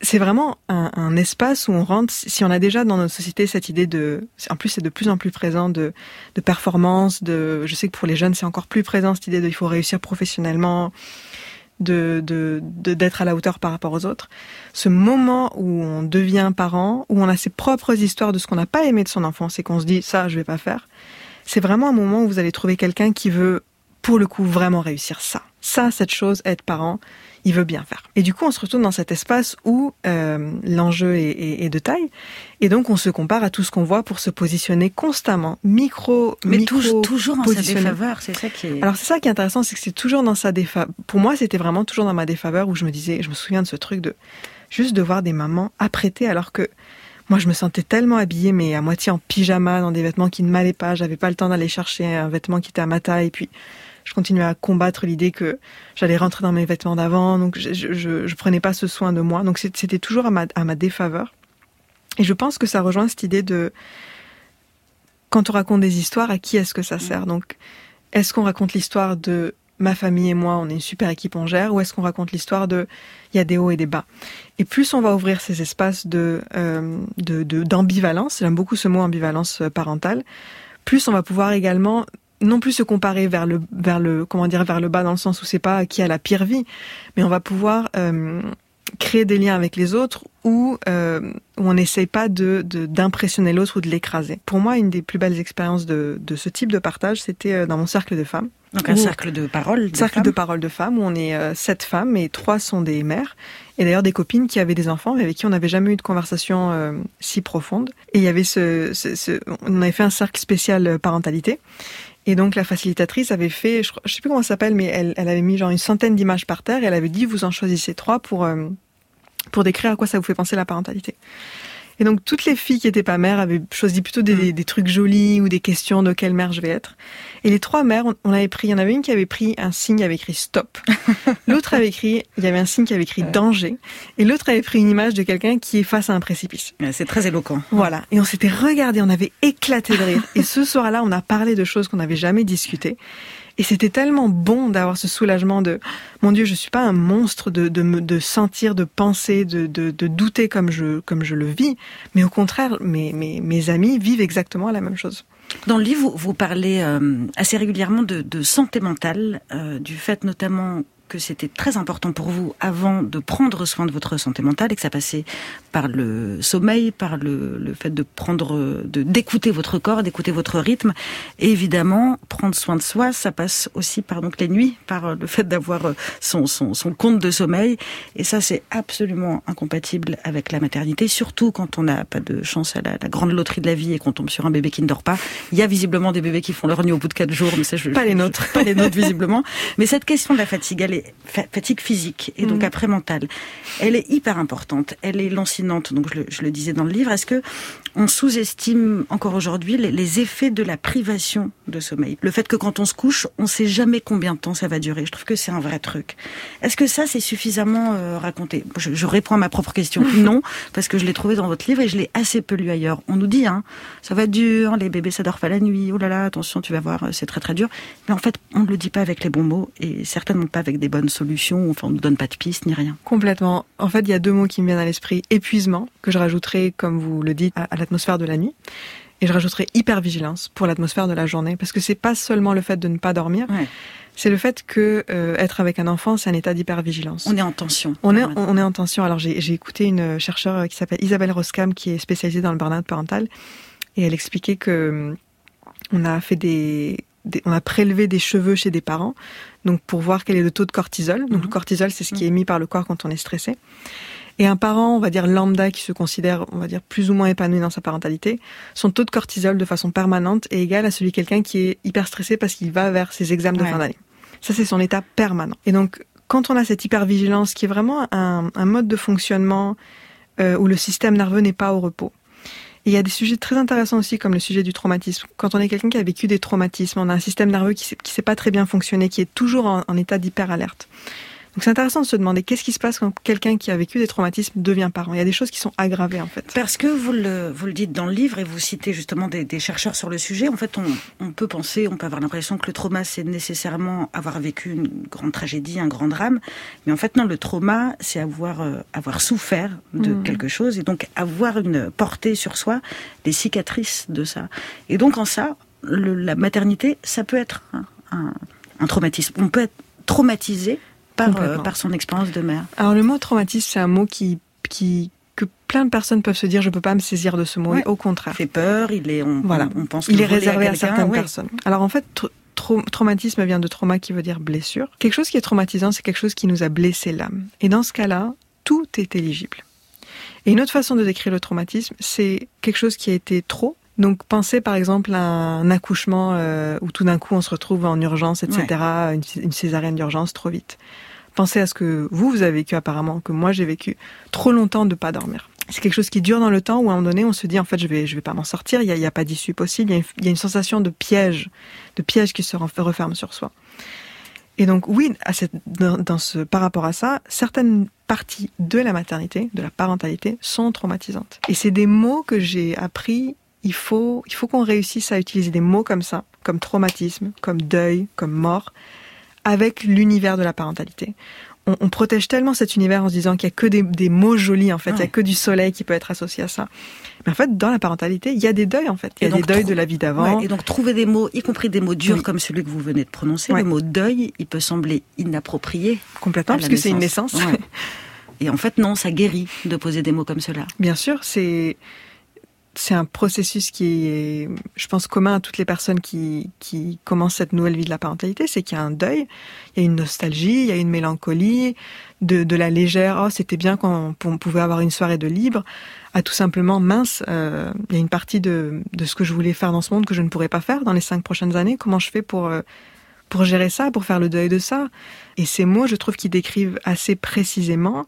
c'est vraiment un, espace où on rentre. Si on a déjà dans notre société cette idée de, en plus c'est de plus en plus présent de, de performance, de, je sais que pour les jeunes c'est encore plus présent cette idée de il faut réussir professionnellement, de d'être à la hauteur par rapport aux autres. Ce moment où on devient parent, où on a ses propres histoires de ce qu'on n'a pas aimé de son enfance et qu'on se dit ça je vais pas faire, c'est vraiment un moment où vous allez trouver quelqu'un qui veut pour le coup vraiment réussir ça. Ça, cette chose, être parent, il veut bien faire. Et du coup, on se retrouve dans cet espace où euh, l'enjeu est, est, est, de taille, et donc on se compare à tout ce qu'on voit pour se positionner constamment, micro, mais micro toujours, toujours en sa défaveur. C'est ça qui est. Alors c'est ça qui est intéressant, c'est que c'est toujours dans sa défaveur. Pour moi, c'était vraiment toujours dans ma défaveur où je me disais, je me souviens de ce truc de juste de voir des mamans apprêtées alors que moi, je me sentais tellement habillée, mais à moitié en pyjama, dans des vêtements qui ne m'allaient pas. J'avais pas le temps d'aller chercher un vêtement qui était à ma taille. Et puis, je continuais à combattre l'idée que j'allais rentrer dans mes vêtements d'avant, donc je, je, je, prenais pas ce soin de moi. Donc c'était toujours à ma, à ma défaveur. Et je pense que ça rejoint cette idée de quand on raconte des histoires, à qui est-ce que ça sert? Donc, est-ce qu'on raconte l'histoire de ma famille et moi, on est une super équipe, on gère, ou est-ce qu'on raconte l'histoire de il y a des hauts et des bas? Et plus on va ouvrir ces espaces de euh, d'ambivalence, de, j'aime beaucoup ce mot ambivalence parentale, plus on va pouvoir également non plus se comparer vers le vers le comment dire vers le bas dans le sens où c'est pas qui a la pire vie, mais on va pouvoir euh, créer des liens avec les autres où, euh, où on n'essaye pas de d'impressionner l'autre ou de l'écraser. Pour moi, une des plus belles expériences de, de ce type de partage, c'était euh, dans mon cercle de femmes. Donc un cercle de parole. De cercle femmes. de parole de femmes où on est euh, sept femmes et trois sont des mères et d'ailleurs des copines qui avaient des enfants mais avec qui on n'avait jamais eu de conversation euh, si profonde. Et il y avait ce, ce, ce, on avait fait un cercle spécial parentalité et donc la facilitatrice avait fait, je, je sais plus comment ça s'appelle, mais elle, elle, avait mis genre une centaine d'images par terre et elle avait dit vous en choisissez trois pour euh, pour décrire à quoi ça vous fait penser la parentalité. Et donc toutes les filles qui étaient pas mères avaient choisi plutôt des, des, des, trucs jolis ou des questions de quelle mère je vais être. Et les trois mères, on, on avait pris, il y en avait une qui avait pris un signe, avait écrit stop. <laughs> L'autre avait écrit, il y avait un signe qui avait écrit danger. Et l'autre avait pris une image de quelqu'un qui est face à un précipice. C'est très éloquent. Voilà. Et on s'était regardé, on avait éclaté de rire. Et ce soir-là, on a parlé de choses qu'on n'avait jamais discutées. Et c'était tellement bon d'avoir ce soulagement de mon Dieu, je suis pas un monstre de, de, de sentir, de penser, de, de, de, douter comme je, comme je le vis, mais au contraire, mes, mes, mes amis vivent exactement la même chose. Dans le livre, vous, vous parlez euh, assez régulièrement de, de santé mentale, euh, du fait notamment que c'était très important pour vous avant de prendre soin de votre santé mentale et que ça passait par le sommeil, par le, le fait de prendre, de d'écouter votre corps, d'écouter votre rythme. Et évidemment, prendre soin de soi, ça passe aussi par donc les nuits, par le fait d'avoir son, son, son compte de sommeil. Et ça, c'est absolument incompatible avec la maternité, surtout quand on n'a pas de chance à la, la, grande loterie de la vie et qu'on tombe sur un bébé qui ne dort pas. Il y a visiblement des bébés qui font leur nuit au bout de quatre jours, mais ça, je, pas les nôtres, pas les nôtres visiblement. Mais cette question de la fatigue, elle est fatigue physique et donc mmh. après mentale. Elle est hyper importante. Elle est lancinante. Donc je le, je le disais dans le livre. Est-ce que on sous-estime encore aujourd'hui les, les, effets de la privation de sommeil? Le fait que quand on se couche, on sait jamais combien de temps ça va durer. Je trouve que c'est un vrai truc. Est-ce que ça c'est suffisamment euh, raconté? Je, je, réponds à ma propre question. <laughs> non, parce que je l'ai trouvé dans votre livre et je l'ai assez peu lu ailleurs. On nous dit hein, ça va être dur, les bébés ça dort pas la nuit. Oh là là, attention, tu vas voir, c'est très très dur. Mais en fait, on ne le dit pas avec les bons mots et certainement pas avec des bonnes solutions solution, enfin on ne donne pas de pistes ni rien. Complètement. En fait, il y a deux mots qui me viennent à l'esprit. Épuisement, que je rajouterai, comme vous le dites, à, l'atmosphère de la nuit. Et je rajouterai hypervigilance pour l'atmosphère de la journée. Parce que c'est pas seulement le fait de ne pas dormir. Ouais. C'est le fait que euh, être avec un enfant, c'est un état d'hypervigilance. On est en tension. On est, on est en tension. Alors j'ai écouté une chercheure qui s'appelle Isabelle Roskam, qui est spécialisée dans le burn-out parental, et elle expliquait que on a fait des, des, on a prélevé des cheveux chez des parents, donc pour voir quel est le taux de cortisol. Donc mmh. le cortisol, c'est ce qui est émis par le corps quand on est stressé. Et un parent, on va dire lambda, qui se considère, on va dire plus ou moins épanoui dans sa parentalité, son taux de cortisol de façon permanente est égal à celui de quelqu'un qui est hyper stressé parce qu'il va vers ses examens de ouais. fin d'année. Ça, c'est son état permanent. Et donc, quand on a cette hypervigilance, qui est vraiment un, un mode de fonctionnement euh, où le système nerveux n'est pas au repos. Il y a des sujets très intéressants aussi, comme le sujet du traumatisme. Quand on est quelqu'un qui a vécu des traumatismes, on a un système nerveux qui ne sait pas très bien fonctionner, qui est toujours en, en état d'hyperalerte. Donc c'est intéressant de se demander qu'est-ce qui se passe quand quelqu'un qui a vécu des traumatismes devient parent. Il y a des choses qui sont aggravées en fait. Parce que vous le, vous le dites dans le livre et vous citez justement des, des chercheurs sur le sujet, en fait on, on, peut penser, on peut avoir l'impression que le trauma c'est nécessairement avoir vécu une grande tragédie, un grand drame. Mais en fait non, le trauma c'est avoir, euh, avoir souffert de mmh. quelque chose et donc avoir une portée sur soi, des cicatrices de ça. Et donc en ça, le, la maternité, ça peut être un, un, un traumatisme. On peut être traumatisé par, euh, par son expérience de mère. Alors le mot traumatisme, c'est un mot qui, qui que plein de personnes peuvent se dire je peux pas me saisir de ce mot. Ouais. Et au contraire, il fait peur. Il est, on, voilà, on pense il est réservé à, à certaines ouais. personnes. Alors en fait, tra traumatisme vient de trauma qui veut dire blessure. Quelque chose qui est traumatisant, c'est quelque chose qui nous a blessé l'âme. Et dans ce cas-là, tout est éligible. Et une autre façon de décrire le traumatisme, c'est quelque chose qui a été trop. Donc pensez par exemple à un accouchement euh, où tout d'un coup on se retrouve en urgence, etc., ouais. une, une césarienne d'urgence trop vite pensez à ce que vous, vous avez vécu apparemment, que moi j'ai vécu trop longtemps de pas dormir. C'est quelque chose qui dure dans le temps où à un moment donné on se dit en fait je vais je vais pas m'en sortir, il y a, a pas d'issue possible, il y, a une, sensation de piège, de piège qui se referme sur soi. Et donc oui, dans ce, par rapport à ça, certaines parties de la maternité, de la parentalité, sont traumatisantes. Et c'est des mots que j'ai appris. Il faut, il faut qu'on réussisse à utiliser des mots comme ça, comme traumatisme, comme deuil, comme mort, avec l'univers de la parentalité. On, on, protège tellement cet univers en se disant qu'il n'y a que des, des, mots jolis, en fait, ouais. il n'y a que du soleil qui peut être associé à ça. Mais en fait, dans la parentalité, il y a des deuils, en fait. Il y a des deuils de la vie d'avant. Ouais, et donc, trouver des mots, y compris des mots durs oui. comme celui que vous venez de prononcer, ouais. le mot deuil, il peut sembler inapproprié. Complètement, parce que c'est une naissance. <laughs> Et en fait, non, ça guérit de poser des mots comme cela. Bien sûr, c'est c'est un processus qui est, je pense, commun à toutes les personnes qui, qui commencent cette nouvelle vie de la parentalité, c'est qu'il y a un deuil, il y a une nostalgie, il y a une mélancolie, de, de la légère, oh, c'était bien quand on pouvait avoir une soirée de libre, à tout simplement, mince, euh, il y a une partie de, de ce que je voulais faire dans ce monde que je ne pourrais pas faire dans les cinq prochaines années, comment je fais pour... Euh, pour gérer ça, pour faire le deuil de ça? Et ces mots, je trouve qu'ils décrivent assez précisément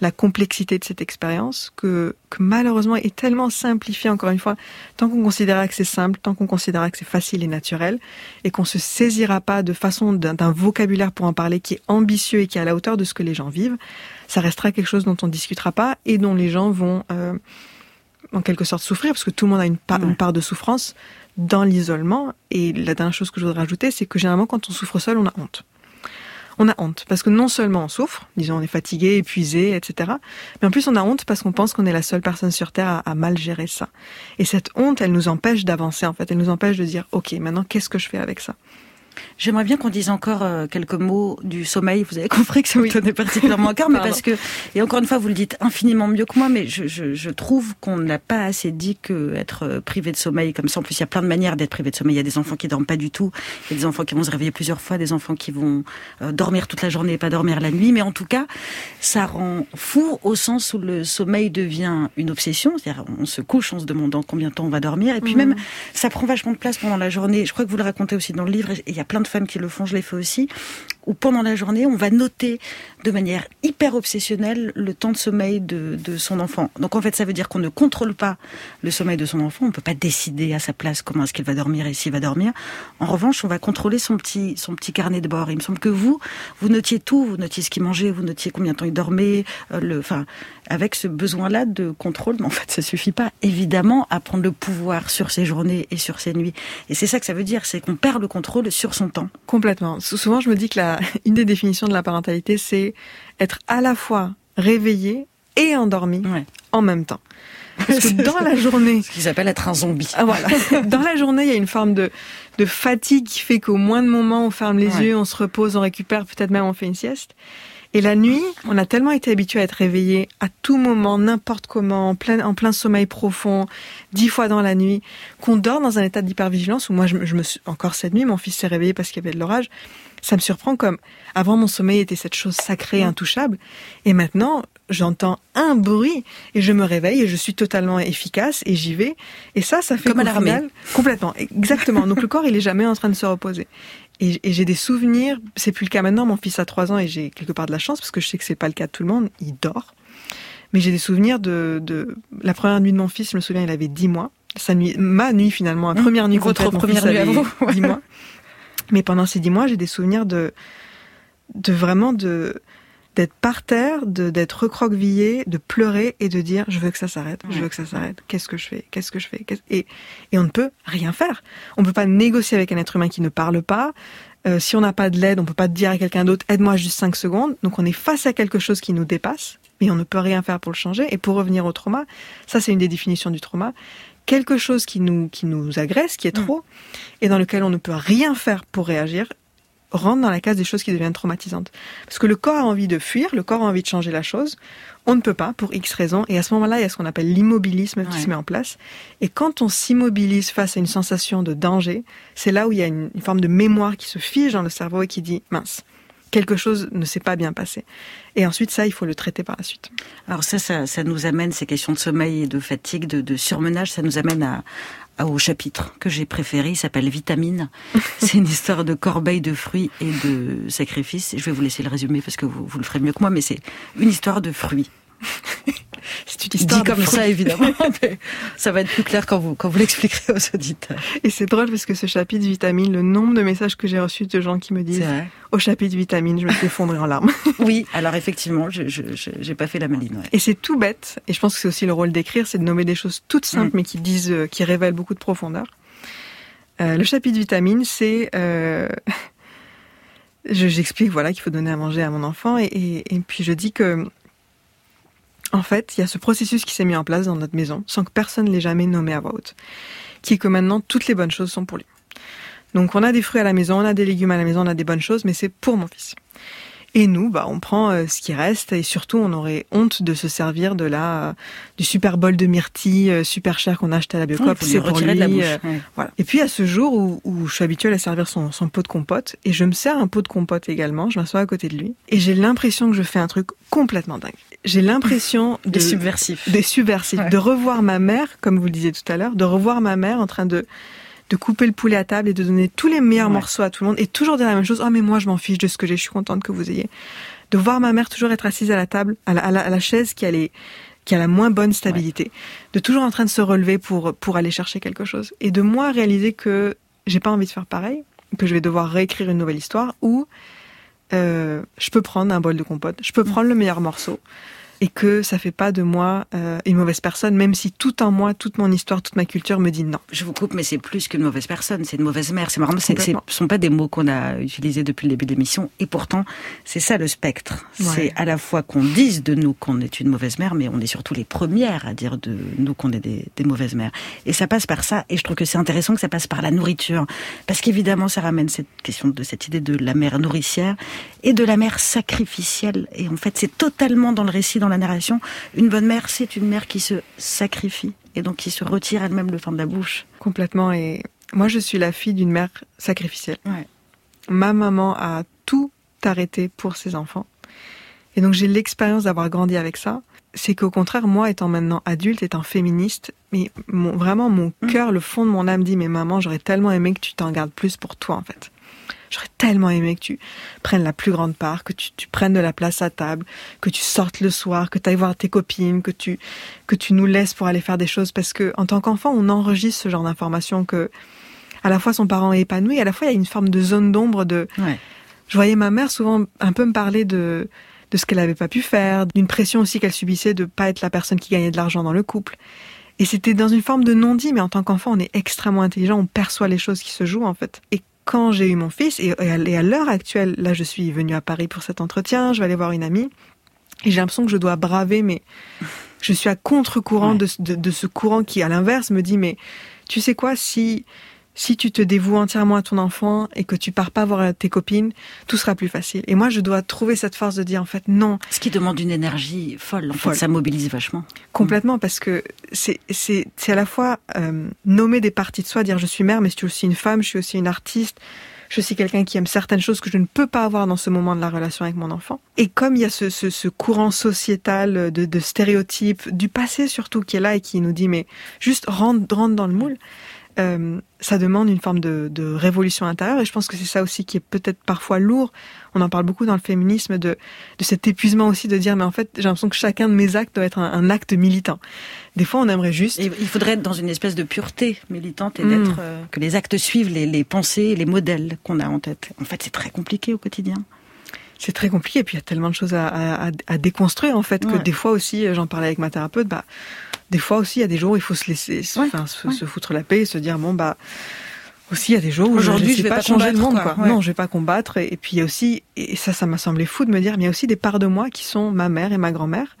la complexité de cette expérience que, que, malheureusement est tellement simplifiée encore une fois tant qu'on considérera que c'est simple tant qu'on considérera que c'est facile et naturel et qu'on se saisira pas de façon d'un vocabulaire pour en parler qui est ambitieux et qui est à la hauteur de ce que les gens vivent ça restera quelque chose dont on discutera pas et dont les gens vont euh, en quelque sorte souffrir parce que tout le monde a une part, ouais. une part de souffrance dans l'isolement et la dernière chose que je voudrais rajouter c'est que généralement quand on souffre seul on a honte on a honte parce que non seulement on souffre, disons on est fatigué, épuisé, etc. Mais en plus on a honte parce qu'on pense qu'on est la seule personne sur terre à, mal gérer ça. Et cette honte, elle nous empêche d'avancer en fait. Elle nous empêche de dire ok maintenant qu'est-ce que je fais avec ça? J'aimerais bien qu'on dise encore euh, quelques mots du sommeil. Vous avez compris que ça me tenait particulièrement à cœur, mais parce que, et encore une fois, vous le dites infiniment mieux que moi, mais je, je, je trouve qu'on n'a pas assez dit que être euh, privé de sommeil comme ça. En plus, il y a plein de manières d'être privé de sommeil. Il y a des enfants qui dorment pas du tout. Il y a des enfants qui vont se réveiller plusieurs fois, des enfants qui vont euh, dormir toute la journée et pas dormir la nuit. Mais en tout cas, ça rend fou au sens où le sommeil devient une obsession. C'est-à-dire, on se couche en se demandant combien de temps on va dormir. Et puis mmh. même, ça prend vachement de place pendant la journée. Je crois que vous le racontez aussi dans le livre. Et il y a plein de femmes qui le font, je l'ai fait aussi, où pendant la journée, on va noter de manière hyper obsessionnelle le temps de sommeil de, son enfant. Donc en fait, ça veut dire qu'on ne contrôle pas le sommeil de son enfant, on ne peut pas décider à sa place comment est-ce qu'il va dormir et s'il va dormir. En revanche, on va contrôler son petit, son petit carnet de bord. Il me semble que vous, vous notiez tout, vous notiez ce qu'il mangeait, vous notiez combien de temps il dormait, euh, enfin, avec ce besoin-là de contrôle, mais en fait, ça suffit pas, évidemment, à prendre le pouvoir sur ses journées et sur ses nuits. Et c'est ça que ça veut dire, c'est qu'on perd le contrôle sur son temps. Complètement. Souvent, je me dis que la, <laughs> une des définitions de la parentalité, c'est être à la fois réveillé et endormi ouais. en même temps. Parce que dans la <laughs> journée, ce qu'ils appellent être un zombie. Ah, voilà. <laughs> Dans la journée, il y a une forme de, de fatigue qui fait qu'au moins de moments, on ferme les ouais. yeux, on se repose, on récupère, peut-être même on fait une sieste. Et la nuit, on a tellement été habitué à être réveillé à tout moment, n'importe comment, en plein, en plein sommeil profond, dix fois dans la nuit, qu'on dort dans un état d'hypervigilance où moi, je, je me suis, encore cette nuit, mon fils s'est réveillé parce qu'il y avait de l'orage Ça me surprend comme avant mon sommeil était cette chose sacrée, intouchable, et maintenant j'entends un bruit et je me réveille et je suis totalement efficace et j'y vais. Et ça, ça fait comme à l'armée. Complètement, exactement. Donc le corps, il est jamais en train de se reposer. Et, j'ai des souvenirs. C'est plus le cas maintenant. Mon fils a trois ans et j'ai quelque part de la chance parce que je sais que c'est pas le cas de tout le monde. Il dort. Mais j'ai des souvenirs de, de la première nuit de mon fils. Je me souviens, il avait dix mois. Sa nuit, ma nuit finalement, la première nuit Votre première nuit à vous. Dix mois. Mais pendant ces dix mois, j'ai des souvenirs de, de vraiment de, d'être par terre, d'être recroquevillé, de pleurer et de dire je veux que ça s'arrête, je veux que ça s'arrête. Qu'est-ce que je fais Qu'est-ce que je fais et, et on ne peut rien faire. On ne peut pas négocier avec un être humain qui ne parle pas. Euh, si on n'a pas de l'aide, on peut pas dire à quelqu'un d'autre aide-moi juste cinq secondes. Donc on est face à quelque chose qui nous dépasse, mais on ne peut rien faire pour le changer. Et pour revenir au trauma, ça c'est une des définitions du trauma. Quelque chose qui nous qui nous agresse, qui est mm. trop, et dans lequel on ne peut rien faire pour réagir, rentre dans la case des choses qui deviennent traumatisantes. Parce que le corps a envie de fuir, le corps a envie de changer la chose. On ne peut pas pour X raisons. Et à ce moment-là, il y a ce qu'on appelle l'immobilisme qui se met en place. Et quand on s'immobilise face à une sensation de danger, c'est là où il y a une, forme de mémoire qui se fige dans le cerveau et qui dit mince. Quelque chose ne s'est pas bien passé. Et ensuite, ça, il faut le traiter par la suite. Alors ça, ça, ça nous amène, ces questions de sommeil et de fatigue, de, de surmenage, ça nous amène à, au chapitre que j'ai préféré, il s'appelle Vitamine. <laughs> C'est une histoire de corbeille de fruits et de sacrifices. Je vais vous laisser le résumer parce que vous, vous le ferez mieux que moi, mais c'est une histoire de fruits. <laughs> C'est une histoire dit comme ça, évidemment. <laughs> ça va être plus clair quand vous, quand vous l'expliquerez aux auditeurs. Et c'est drôle parce que ce chapitre vitamine, le nombre de messages que j'ai reçus de gens qui me disent au chapitre vitamine, je me suis effondrée en larmes. <laughs> oui, alors effectivement, je n'ai pas fait la maline. Et c'est tout bête. Et je pense que c'est aussi le rôle d'écrire, c'est de nommer des choses toutes simples, mm. mais qui disent, euh, qui révèlent beaucoup de profondeur. Euh, le chapitre vitamine, c'est euh, <laughs> j'explique voilà qu'il faut donner à manger à mon enfant et, et, et puis je dis que en fait, il y a ce processus qui s'est mis en place dans notre maison, sans que personne l'ait jamais nommé à voix haute, qui est que maintenant, toutes les bonnes choses sont pour lui. Donc on a des fruits à la maison, on a des légumes à la maison, on a des bonnes choses, mais c'est pour mon fils. Et nous, bah, on prend euh, ce qui reste et surtout, on aurait honte de se servir de la du super bol de myrtille euh, super cher qu'on a acheté à la Biocoop. c'est pour lui. De la bouche. Euh, voilà. Et puis à ce jour où, où, je suis habituée à servir son, son pot de compote et je me sers un pot de compote également, je m'assois à côté de lui et j'ai l'impression que je fais un truc complètement dingue. J'ai l'impression <laughs> de des subversifs, des subversifs, de revoir ma mère, comme vous le disiez tout à l'heure, de revoir ma mère en train de de couper le poulet à table et de donner tous les meilleurs morceaux à tout le monde et toujours dire la même chose. Oh mais moi je m'en fiche de ce que j'ai, je suis contente que vous ayez. De voir ma mère toujours être assise à la table, à la, à la, chaise qui a qui a la moins bonne stabilité, de toujours en train de se relever pour pour aller chercher quelque chose. Et de moi réaliser que j'ai pas envie de faire pareil, que je vais devoir réécrire une nouvelle histoire ou euh, je peux prendre un bol de compote, je peux mm. prendre le meilleur morceau, et que ça fait pas de moi euh, une mauvaise personne, même si tout en moi, toute mon histoire, toute ma culture me dit non. Je vous coupe, mais c'est plus qu'une mauvaise personne, c'est une mauvaise mère. C'est marrant, ce ne sont pas des mots qu'on a utilisés depuis le début de l'émission, et pourtant, c'est ça le spectre. C'est à la fois qu'on dise de nous qu'on est une mauvaise mère, mais on est surtout les premières à dire de nous qu'on est des, des mauvaises mères. Et ça passe par ça, et je trouve que c'est intéressant que ça passe par la nourriture, parce qu'évidemment, ça ramène cette question de cette idée de la mère nourricière et de la mère sacrificielle. Et en fait, c'est totalement dans le récit, dans la narration. Une bonne mère, c'est une mère qui se sacrifie et donc qui se retire elle-même le fin de la bouche. Complètement. Et moi, je suis la fille d'une mère sacrificielle. Ma maman a tout arrêté pour ses enfants. Et donc, j'ai l'expérience d'avoir grandi avec ça. C'est qu'au contraire, moi, étant maintenant adulte, étant féministe, mais vraiment, mon mmh. cœur, le fond de mon âme dit, mais maman, j'aurais tellement aimé que tu t'en gardes plus pour toi, en fait. J'aurais tellement aimé que tu prennes la plus grande part, que tu, tu, prennes de la place à table, que tu sortes le soir, que tu ailles voir tes copines, que tu, que tu nous laisses pour aller faire des choses. Parce que, en tant qu'enfant, on enregistre ce genre d'informations que, à la fois son parent est épanoui, à la fois il y a une forme de zone d'ombre de, je voyais ma mère souvent un peu me parler de, de ce qu'elle avait pas pu faire, d'une pression aussi qu'elle subissait de pas être la personne qui gagnait de l'argent dans le couple. Et c'était dans une forme de non-dit, mais en tant qu'enfant, on est extrêmement intelligent, on perçoit les choses qui se jouent, en fait. Et quand j'ai eu mon fils, et à l'heure actuelle, là je suis venue à Paris pour cet entretien, je vais aller voir une amie, et j'ai l'impression que je dois braver, mais je suis à contre-courant de, de, ce courant qui, à l'inverse, me dit, mais tu sais quoi, si si tu te dévoues entièrement à ton enfant et que tu pars pas voir tes copines, tout sera plus facile. Et moi, je dois trouver cette force de dire en fait non. Ce qui demande une énergie folle. En fait, ça mobilise vachement. Complètement, parce que c'est c'est c'est à la fois euh, nommer des parties de soi, dire je suis mère, mais je suis aussi une femme, je suis aussi une artiste, Je suis quelqu'un qui aime certaines choses que je ne peux pas avoir dans ce moment de la relation avec mon enfant. Et comme il y a ce, ce, ce courant sociétal de, de, stéréotypes, du passé surtout, qui est là et qui nous dit, mais juste rentre, rentre dans le moule, euh, ça demande une forme de, de, révolution intérieure. Et je pense que c'est ça aussi qui est peut-être parfois lourd. On en parle beaucoup dans le féminisme de, de cet épuisement aussi de dire, mais en fait, j'ai l'impression que chacun de mes actes doit être un, un, acte militant. Des fois, on aimerait juste. Et il faudrait être dans une espèce de pureté militante et mmh. d'être euh, que les actes suivent les, les pensées les modèles qu'on a en tête. En fait, c'est très compliqué au quotidien c'est très compliqué. Et puis il y a tellement de choses à, à, à déconstruire en fait ouais. que des fois aussi, j'en parlais avec ma thérapeute, bah des fois aussi il y a des jours où il faut se laisser, ouais. se, ouais. se, foutre la paix et se dire bon bah aussi il y a des jours où aujourd'hui je, ne vais pas, changer le monde quoi. Non, je vais pas combattre. Et, et puis il y a aussi et ça ça m'a semblé fou de me dire mais il y a aussi des parts de moi qui sont ma mère et ma grand-mère.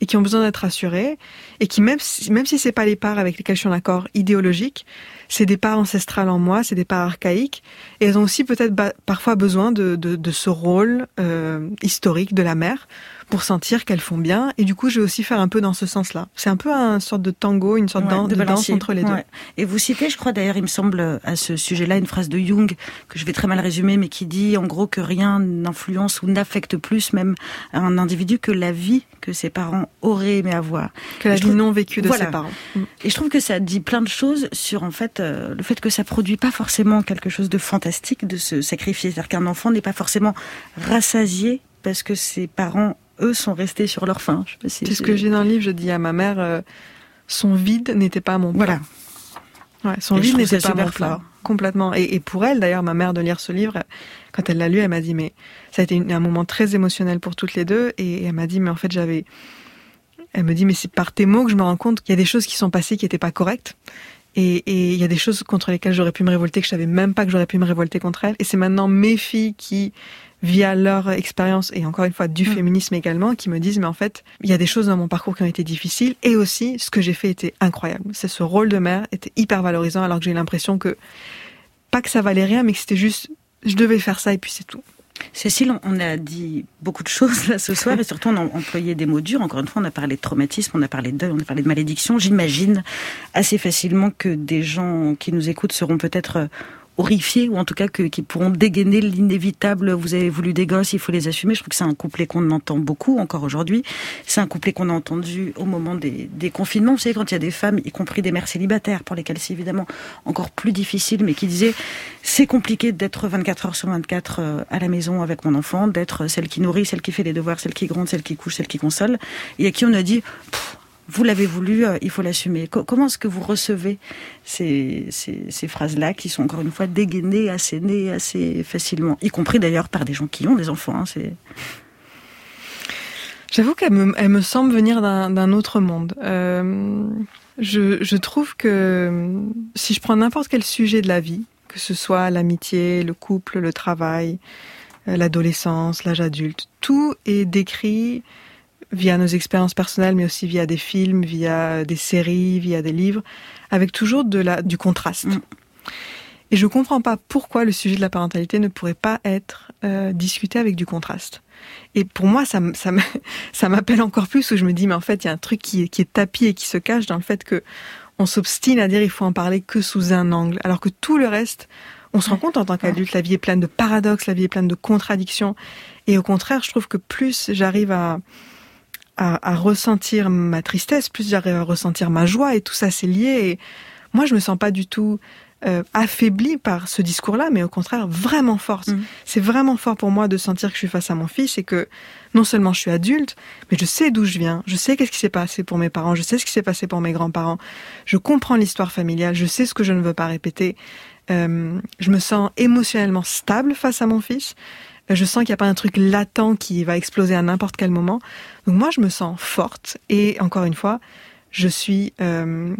Et qui ont besoin d'être rassurées, et qui même si, même si c'est pas les parts avec lesquelles je suis en accord idéologique, c'est des parts ancestrales en moi, c'est des parts archaïques, et elles ont aussi peut-être parfois besoin de, de, de ce rôle euh, historique de la mère pour sentir qu'elles font bien. Et du coup, je vais aussi faire un peu dans ce sens-là. C'est un peu un sorte de tango, une sorte ouais, de, de danse entre les deux. Ouais. Et vous citez, je crois d'ailleurs, il me semble, à ce sujet-là, une phrase de Jung que je vais très mal résumer, mais qui dit en gros que rien n'influence ou n'affecte plus même un individu que la vie que ses parents auraient aimé avoir. Que la vie trouve... non vécue de voilà. ses parents. Et je trouve que ça dit plein de choses sur en fait euh, le fait que ça produit pas forcément quelque chose de fantastique de se sacrifier. C'est-à-dire qu'un enfant n'est pas forcément rassasié parce que ses parents eux sont restés sur leur faim. Si c'est ce que j'ai dans le livre. Je dis à ma mère, euh, son vide n'était pas mon plat. Voilà. Ouais, son et vide n'était pas mon plat. Complètement. Et, et, pour elle, d'ailleurs, ma mère de lire ce livre, quand elle l'a lu, elle m'a dit, mais ça a été un moment très émotionnel pour toutes les deux. Et, et elle m'a dit, mais en fait, j'avais, elle me dit, mais c'est par tes mots que je me rends compte qu'il y a des choses qui sont passées qui n'étaient pas correctes. Et il y a des choses contre lesquelles j'aurais pu me révolter que je savais même pas que j'aurais pu me révolter contre elles. Et c'est maintenant mes filles qui via leur expérience et encore une fois du mmh. féminisme également, qui me disent mais en fait il y a des choses dans mon parcours qui ont été difficiles et aussi ce que j'ai fait était incroyable. C'est ce rôle de mère était hyper valorisant alors que j'ai l'impression que pas que ça valait rien mais que c'était juste je devais faire ça et puis c'est tout. Cécile, on a dit beaucoup de choses là ce soir et surtout on a employé des mots durs. Encore une fois, on a parlé de traumatisme, on a parlé de deuil, on a parlé de malédiction. J'imagine assez facilement que des gens qui nous écoutent seront peut-être horrifiés ou en tout cas que, qui pourront dégainer l'inévitable. Vous avez voulu des gosses, il faut les assumer. Je trouve que c'est un couplet qu'on entend beaucoup encore aujourd'hui. C'est un couplet qu'on a entendu au moment des, des, confinements. Vous savez, quand il y a des femmes, y compris des mères célibataires, pour lesquelles c'est évidemment encore plus difficile, mais qui disaient c'est compliqué d'être 24 heures sur 24 euh, à la maison avec mon enfant, d'être celle qui nourrit, celle qui fait les devoirs, celle qui gronde, celle qui couche, celle qui console. Et à qui on a dit vous l'avez voulu, euh, il faut l'assumer. Comment est-ce que vous recevez ces, ces, phrases-là qui sont encore une fois dégainées, assénées assez facilement, y compris d'ailleurs par des gens qui ont des enfants hein, J'avoue qu'elle me, elle semble venir d'un autre monde. Euh, je, je trouve que si je prends n'importe quel sujet de la vie, que ce soit l'amitié, le couple, le travail, euh, l'adolescence, l'âge adulte, tout est décrit via nos expériences personnelles, mais aussi via des films, via des séries, via des livres, avec toujours de la, du contraste. Mm. Et je comprends pas pourquoi le sujet de la parentalité ne pourrait pas être euh, discuté avec du contraste. Et pour moi, ça, ça, <laughs> ça m'appelle encore plus où je me dis, mais en fait, il y a un truc qui est, qui est tapis et qui se cache dans le fait que on s'obstine à dire il faut en parler que sous un angle, alors que tout le reste, on se rend compte en tant qu'adulte, la vie est pleine de paradoxes, la vie est pleine de contradictions. Et au contraire, je trouve que plus j'arrive à, à, à, ressentir ma tristesse, plus j'arrive à ressentir ma joie et tout ça c'est lié. Et moi je me sens pas du tout euh, affaiblie par ce discours-là, mais au contraire vraiment forte. Mmh. C'est vraiment fort pour moi de sentir que je suis face à mon fils et que non seulement je suis adulte, mais je sais d'où je viens, je sais qu'est-ce qui s'est passé pour mes parents, je sais ce qui s'est passé pour mes grands-parents, je comprends l'histoire familiale, je sais ce que je ne veux pas répéter. Euh, je me sens émotionnellement stable face à mon fils je sens qu'il n'y a pas un truc latent qui va exploser à n'importe quel moment. Donc moi, je me sens forte et encore une fois, je suis euh,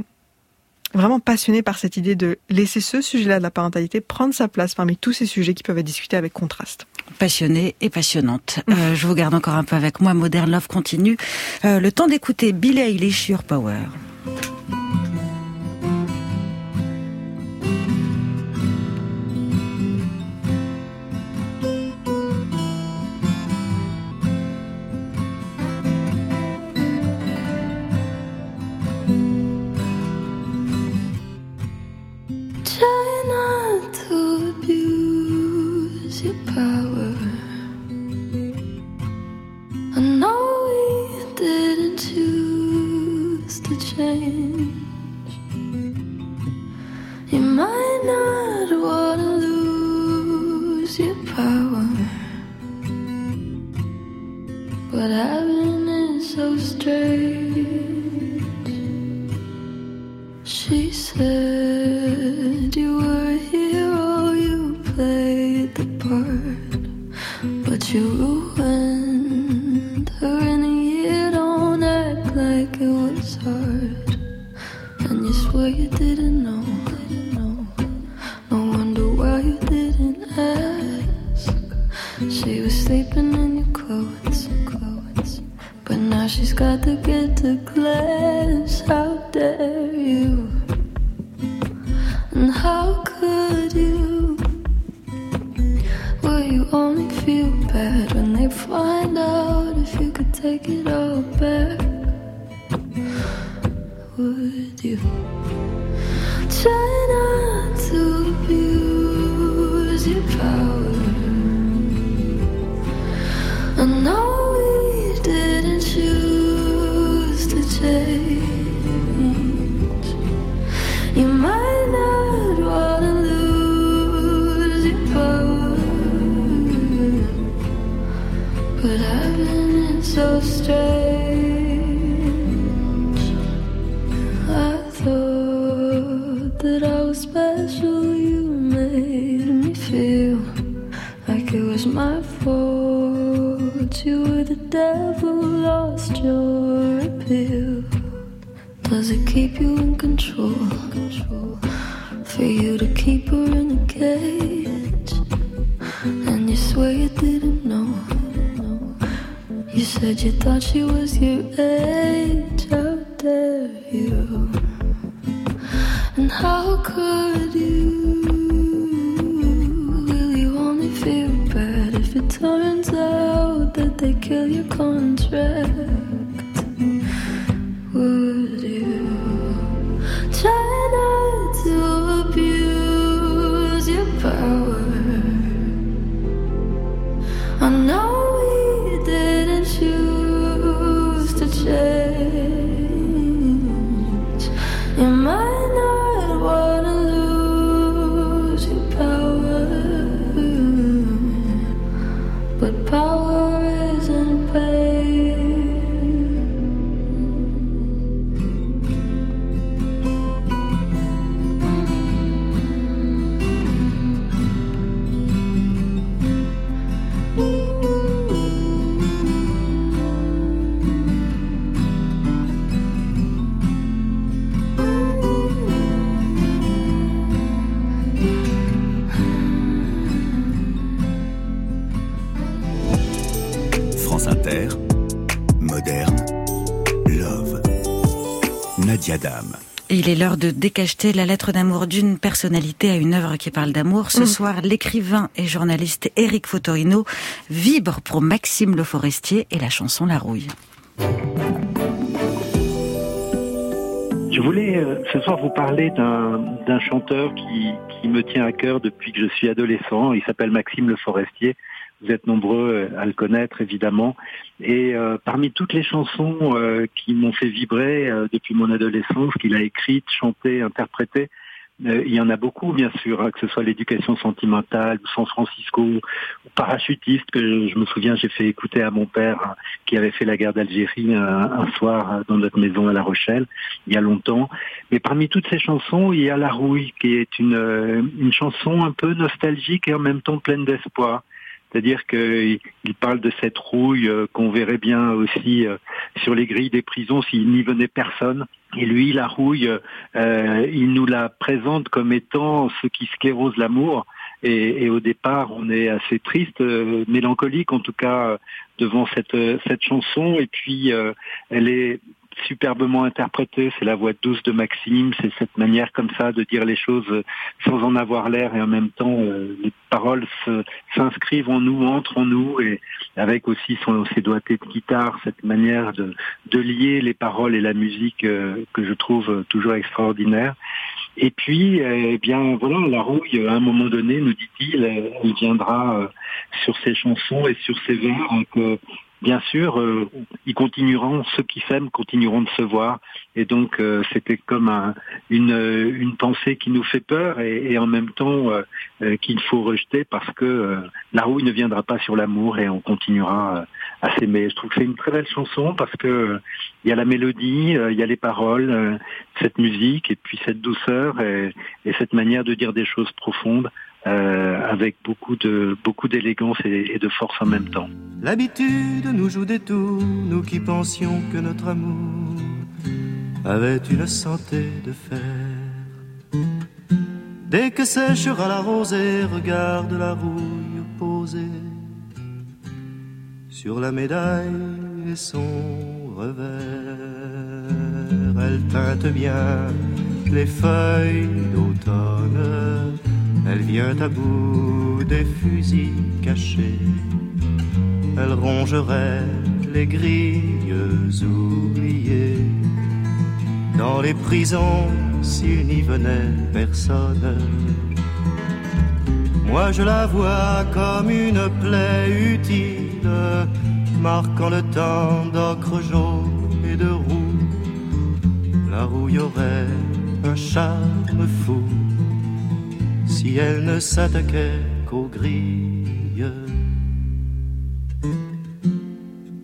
vraiment passionnée par cette idée de laisser ce sujet-là de la parentalité prendre sa place parmi tous ces sujets qui peuvent être discutés avec contraste. Passionnée et passionnante. Euh, je vous garde encore un peu avec moi. Modern Love continue. Euh, le temps d'écouter Billy Eilish Your Power. Keep you in control? control? For you to keep her in the cage, said you thought she was your age. France Inter, moderne, love. Nadia Dame. Il est l'heure de décacheter la lettre d'amour d'une personnalité à une œuvre qui parle d'amour. Ce soir, l'écrivain et journaliste Éric Fotorino vibre pour Maxime Le Forestier et la chanson La Rouille. Je voulais euh, ce soir vous parler d'un d'un chanteur qui, qui me tient à cœur depuis que je suis adolescent. Il s'appelle Maxime Le Forestier. Vous êtes nombreux euh, à le connaître, évidemment. Et euh, parmi toutes les chansons euh, qui m'ont fait vibrer euh, depuis mon adolescence, qu'il a écrites, chantées, interprétées, euh, il y en a beaucoup, bien sûr, hein, que ce soit l'éducation sentimentale, ou San Francisco, ou parachutiste, que je, me souviens, j'ai fait écouter à mon père, hein, qui avait fait la guerre d'Algérie un, un soir euh, dans notre maison à La Rochelle, il y a longtemps. Mais parmi toutes ces chansons, il y a La Rouille, qui est une, euh, une chanson un peu nostalgique et en même temps pleine d'espoir. C'est-à-dire qu'il il parle de cette rouille euh, qu'on verrait bien aussi euh, sur les grilles des prisons s'il n'y venait personne. Et lui, la rouille, euh, il nous la présente comme étant ce qui sclérose l'amour. Et, et au départ, on est assez triste, euh, mélancolique en tout cas, euh, devant cette, cette chanson. Et puis, euh, elle est superbement interprétée. C'est la voix douce de Maxime. C'est cette manière comme ça de dire les choses sans en avoir l'air et en même temps, euh, les paroles s'inscrivent en nous, entrent en nous et avec aussi son, ses doigtés de guitare, cette manière de, de lier les paroles et la musique euh, que je trouve toujours extraordinaire. Et puis, eh bien, voilà, la rouille, à un moment donné, nous dit-il, elle elle viendra euh, sur ses chansons et sur ses vers, hein, que bien sûr, euh, ils continueront, ceux qui s'aiment continueront de se voir. Et donc, euh, c'était comme une, pensée qui nous fait peur et, en même temps qu'il faut rejeter parce que la rouille ne viendra pas sur l'amour et on continuera à s'aimer. Je trouve que c'est une très belle chanson parce que il y a la mélodie, il y a les paroles, cette musique et puis cette douceur et cette manière de dire des choses profondes. Euh, avec beaucoup de beaucoup d'élégance et, de force en même temps. L'habitude nous joue des tours, nous qui pensions que notre amour avait une santé de fer. Dès que séchera la rosée, regarde la rouille posée sur la médaille et son revers. Elle teinte bien les feuilles d'automne elle vient à bout des fusils cachés. Elle rongerait les grilles oubliées. Dans les prisons, s'il n'y venait personne. Moi je la vois comme une plaie utile, marquant le temps d'ocre jaune et de roux. La rouille aurait un charme fou si elle ne s'attaquait qu'aux grilles.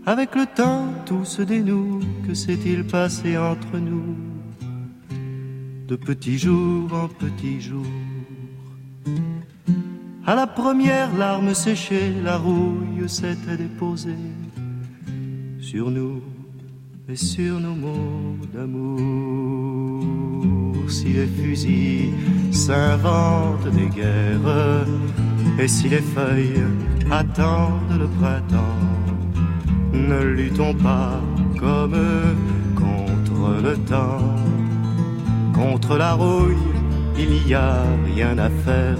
Avec le temps, tout se dénoue, que s'est-il passé entre nous? De petits jours en petits jours. À la première larme séchée, la rouille s'était déposée sur nous et sur nos mots d'amour. Si les fusils s'inventent des guerres, et si les feuilles attendent le printemps, ne luttons pas comme contre le temps. Contre la rouille, il n'y a rien à faire.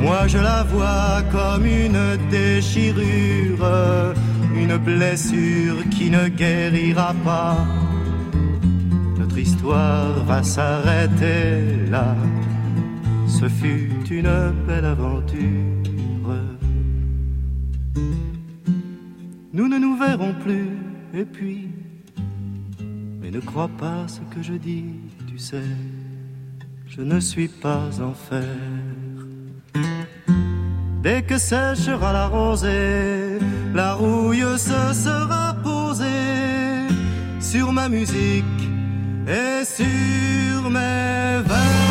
Moi je la vois comme une déchirure une blessure qui ne guérira pas. Notre histoire va s'arrêter là. Ce fut une belle aventure. Nous ne nous verrons plus, et puis, mais ne crois pas ce que je dis, tu sais, je ne suis pas en fer. Dès que séchera la rosée, la rouille se sera posée sur ma musique et sur mes vers.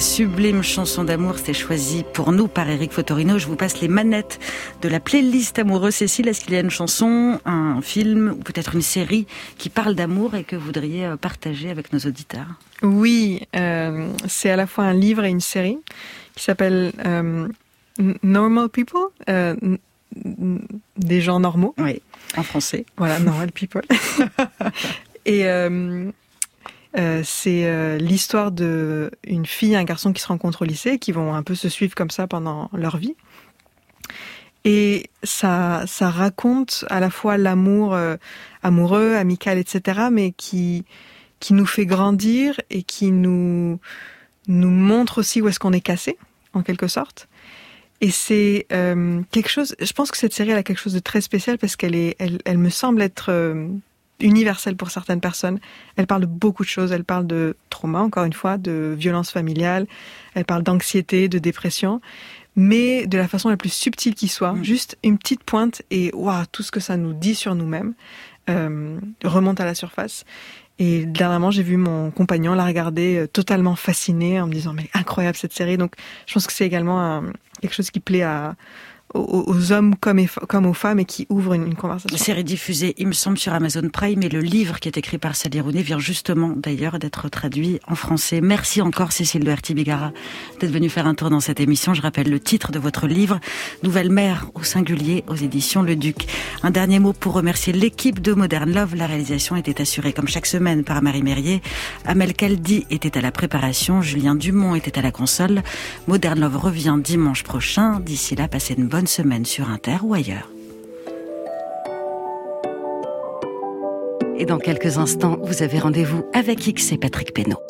sublime chanson d'amour, c'était choisi pour nous par Eric Fotorino. Je vous passe les manettes de la playlist amoureuse. Cécile, est-ce qu'il y a une chanson, un film ou peut-être une série qui parle d'amour et que vous voudriez euh, partager avec nos auditeurs? Oui, euh, c'est à la fois un livre et une série qui s'appelle euh, Normal People. des gens normaux. Oui, en français. Voilà, Normal People. <laughs> et euh, c'est euh, l'histoire de une fille et un garçon qui se rencontrent au lycée, qui vont un peu se suivre comme ça pendant leur vie. Et ça, ça raconte à la fois l'amour euh, amoureux, amical, etc., mais qui qui nous fait grandir et qui nous nous montre aussi où est-ce qu'on est cassé, en quelque sorte. Et c'est quelque chose. Je pense que cette série elle a quelque chose de très spécial parce qu'elle est, elle, elle me semble être universelle pour certaines personnes. Elle parle de beaucoup de choses. Elle parle de trauma, encore une fois, de violence familiale. Elle parle d'anxiété, de dépression, mais de la façon la plus subtile qui soit. Mm. Juste une petite pointe et waouh, tout ce que ça nous dit sur nous-mêmes euh, remonte à la surface. Et dernièrement, j'ai vu mon compagnon la regarder euh, totalement fasciné en me disant mais incroyable cette série. Donc, je pense que c'est également quelque chose qui plaît à aux, hommes comme, comme, aux femmes et qui ouvrent une, conversation. La série diffusée, il me semble, sur Amazon Prime et le livre qui est écrit par Sally Rooney vient justement d'ailleurs d'être traduit en français. Merci encore Cécile de Hertibigara d'être venue faire un tour dans cette émission. Je rappelle le titre de votre livre, Nouvelle mère au singulier aux éditions Le Duc. Un dernier mot pour remercier l'équipe de Modern Love. La réalisation était assurée comme chaque semaine par Marie Mérier. Amel Kaldi était à la préparation. Julien Dumont était à la console. Modern Love revient dimanche prochain. D'ici là, passez une semaine sur Inter ou ailleurs. Et dans quelques instants, vous avez rendez-vous avec X et Patrick Pénaud.